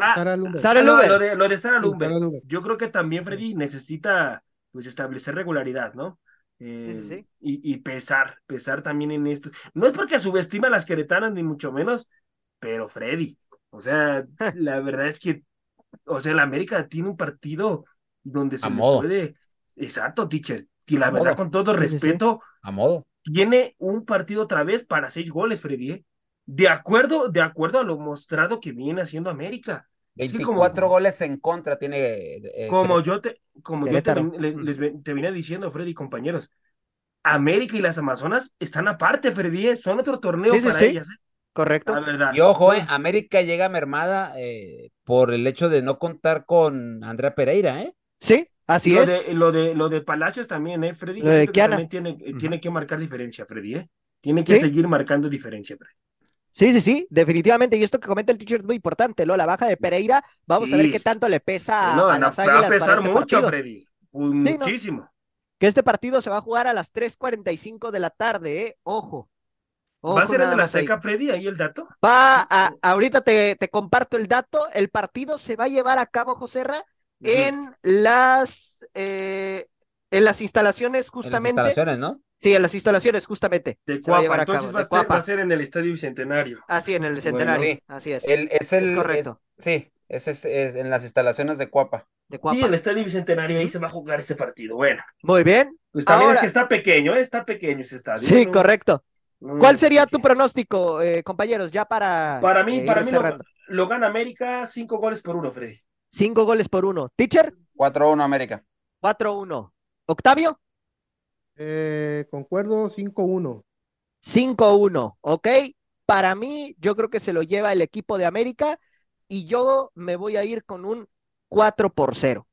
ah, Lumber. Sara Lumber. Lo, de, lo de Sara Lumber. Yo creo que también Freddy necesita pues establecer regularidad, ¿no? Eh, sí, sí, sí. Y, y, pesar, pesar también en esto. No es porque subestima a las queretanas, ni mucho menos, pero Freddy, o sea, la verdad es que, o sea, la América tiene un partido donde se puede. Exacto, teacher. Y la verdad, con todo respeto, a modo. Tiene un partido otra vez para seis goles, Freddy. ¿eh? De acuerdo, de acuerdo a lo mostrado que viene haciendo América. 24 goles en contra tiene. Eh, como yo te, como yo te, les, te vine diciendo, Freddy, compañeros, América y las Amazonas están aparte, Freddy, ¿eh? son otro torneo para ellas. ¿eh? Correcto. Y ojo, eh, América llega mermada eh, por el hecho de no contar con Andrea Pereira, ¿eh? Sí, así lo es. De, lo, de, lo de Palacios también, ¿eh, Freddy? también tiene, tiene que marcar diferencia, Freddy, ¿eh? Tiene que seguir marcando diferencia, Freddy. Sí, sí, sí, definitivamente. Y esto que comenta el teacher es muy importante, ¿no? La baja de Pereira, vamos a ver qué tanto le pesa no, a las no, águilas Va a pesar este mucho, partido. Freddy. Muchísimo. Que este partido se va a jugar a las 3.45 de la tarde, ¿eh? Ojo. Ojo ¿Va a ser el de la seca, Freddy, ahí el dato? Va, a, ahorita te, te, comparto el dato. El partido se va a llevar a cabo, Joserra, uh. En las eh, en las instalaciones justamente. En las instalaciones, ¿no? Sí, en las instalaciones, justamente. De Cuapa, va entonces va a, ser, va a, ser, en el Estadio Bicentenario. Así, en el Centenario, bueno, sí. así es. El, es, el, es correcto. Es, sí, es, es, en las instalaciones de Cuapa. De Cuapa. Sí, el Estadio Bicentenario, ahí se va a jugar ese partido. Bueno. Muy bien. Pues también Ahora... es que está pequeño, ¿eh? está pequeño ese estadio. Sí, ¿no? correcto. ¿Cuál sería tu pronóstico, eh, compañeros, ya para. Para mí, eh, para mí lo, lo, gana América cinco goles por uno, Freddy. Cinco goles por uno. ¿Teacher? 4-1 América. 4-1. ¿Octavio? Eh, concuerdo, 5-1. 5-1, ¿ok? Para mí, yo creo que se lo lleva el equipo de América y yo me voy a ir con un 4 por 0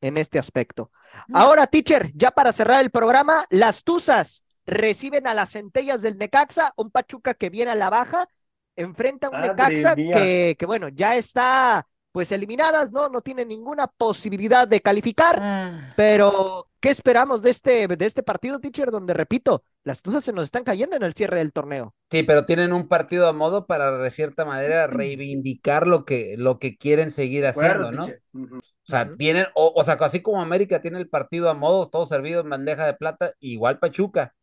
en este aspecto. Ahora, teacher, ya para cerrar el programa, las Tuzas reciben a las centellas del Necaxa, un Pachuca que viene a la baja, enfrenta a un Necaxa que, que, bueno, ya está pues eliminadas, ¿no? No tiene ninguna posibilidad de calificar, Ah. pero ¿qué esperamos de este, de este partido, teacher? Donde, repito, las Tuzas se nos están cayendo en el cierre del torneo. Sí, pero tienen un partido a modo para de cierta manera reivindicar lo que, lo que quieren seguir haciendo, ¿no? O sea, tienen, o, o sea, así como América tiene el partido a modos, todo servido en bandeja de plata, igual Pachuca.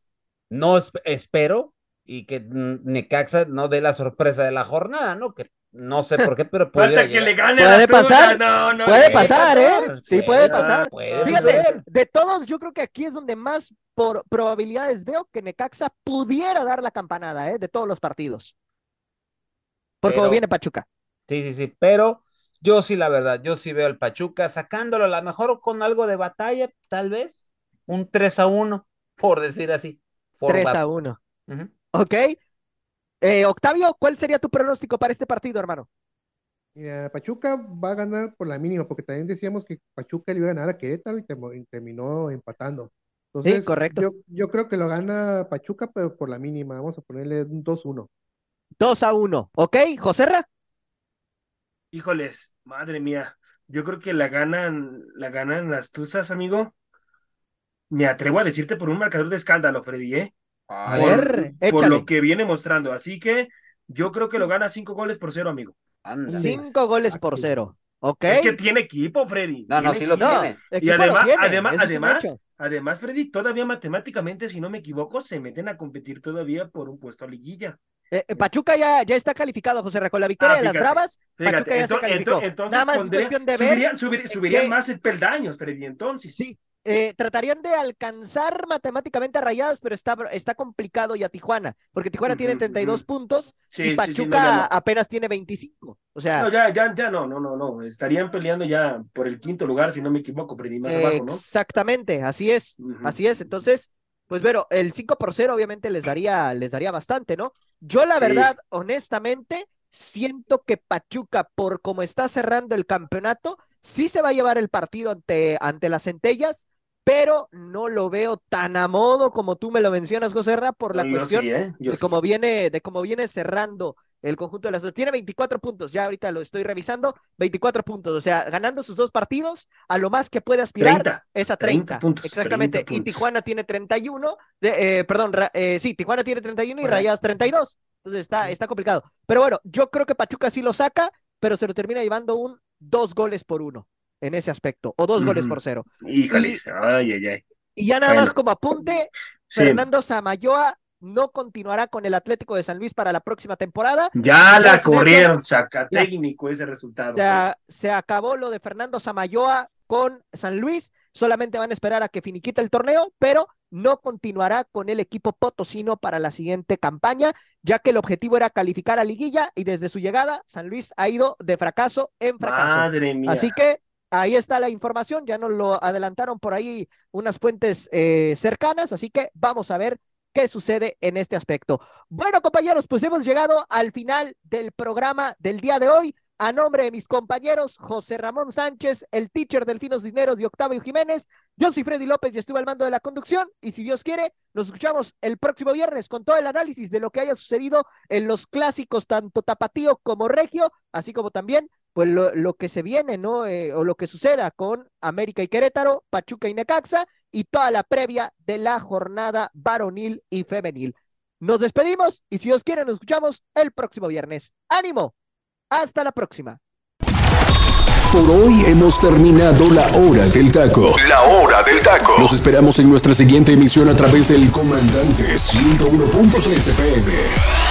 No es- espero y que mm, Necaxa no dé la sorpresa de la jornada, ¿no? Que no sé por qué, pero Falta que le gane Puede pasar, No, no, Puede pasar, ¿eh? Sí, puede pasar. pasar. Puede Fíjate, suceder. de todos, yo creo que aquí es donde más por probabilidades veo que Necaxa pudiera dar la campanada, ¿eh? De todos los partidos. Por cómo Pero- viene Pachuca. Sí, sí, sí, pero yo sí, la verdad, yo sí veo al Pachuca sacándolo a lo mejor con algo de batalla, tal vez, un 3 a 1, por decir así. por 3 bat- a 1. Ujú. ¿Ok? Eh, Octavio, ¿cuál sería tu pronóstico para este partido, hermano? Mira, Pachuca va a ganar por la mínima, porque también decíamos que Pachuca le iba a ganar a Querétaro y, terminó empatando. Entonces, correcto. Yo, yo creo que lo gana Pachuca, pero por la mínima. Vamos a ponerle un 2-1. 2 a 1. ¿Ok? Joserra. Híjoles, madre mía. Yo creo que la ganan, la ganan las Tuzas, amigo. Me atrevo a decirte por un marcador de escándalo, Freddy, ¿eh? A Por- ver, por lo que viene mostrando. Así que yo creo que lo gana cinco goles por cero, amigo. Cinco goles por Ah, cero. Es que tiene equipo, Freddy. No, no, sí lo tiene. Y además, además, además, además, Freddy, todavía matemáticamente, si no me equivoco, se meten a competir todavía por un puesto a liguilla. Eh, eh, Pachuca ya, ya está calificado, José Con la victoria ah, de las Bravas, Pachuca ya se calificó. Entonces, Nada más cuestión de ver. Subirían, más el peldaños, Freddy, entonces. Sí, eh, tratarían de alcanzar matemáticamente a Rayados, pero está, está complicado y a Tijuana, porque Tijuana tiene 32 puntos y Pachuca apenas tiene 25. O sea, no, ya, ya, ya no, no, no, no. Estarían peleando ya por el quinto lugar, si no me equivoco, Freddy, más abajo, ¿no? Exactamente, así es, así es. Entonces, pues bueno, el 5 por 0 obviamente les daría, les daría bastante, ¿no? Yo la verdad, honestamente, siento que Pachuca, por cómo está cerrando el campeonato, sí se va a llevar el partido ante, ante las centellas, pero no lo veo tan a modo como tú me lo mencionas, José Ra, por la cuestión ¿eh? de, cómo viene, de cómo viene cerrando el conjunto de las dos. Tiene 24 puntos, ya ahorita lo estoy revisando, 24 puntos, o sea, ganando sus dos partidos, a lo más que puede aspirar es a 30. puntos, Exactamente, y Tijuana tiene 31, de, eh, perdón, eh, sí, Tijuana tiene 31 y Rayas 32, entonces está, está complicado. Pero bueno, yo creo que Pachuca sí lo saca, pero se lo termina llevando un dos goles por uno en ese aspecto, o dos goles por cero. y, ay, ay, ay. Y ya nada más como apunte, Fernando Samayoa no continuará con el Atlético de San Luis para la próxima temporada. Ya, la corrieron, saca técnico ese resultado. Ya se acabó lo de Fernando Samayoa con San Luis, solamente van a esperar a que finiquite el torneo, pero no continuará con el equipo potosino para la siguiente campaña, ya que el objetivo era calificar a liguilla y desde su llegada San Luis ha ido de fracaso en fracaso. Madre mía. Así que Ahí está la información, ya nos lo adelantaron por ahí unas fuentes eh, cercanas, así que vamos a ver qué sucede en este aspecto. Bueno, compañeros, pues hemos llegado al final del programa del día de hoy. A nombre de mis compañeros, José Ramón Sánchez, el teacher del Finos Dineros y Octavio Jiménez, yo soy Freddy López y estuve al mando de la conducción. Y si Dios quiere, nos escuchamos el próximo viernes con todo el análisis de lo que haya sucedido en los clásicos, tanto tapatío como regio, así como también pues lo, que se viene, ¿no? Eh, o lo que suceda con América y Querétaro, Pachuca y Necaxa y toda la previa de la jornada varonil y femenil. Nos despedimos y si Dios quiere nos escuchamos el próximo viernes. ¡Ánimo! Hasta la próxima. Por hoy hemos terminado la hora del taco. La hora del taco. Los esperamos en nuestra siguiente emisión a través del comandante 101.3 FM.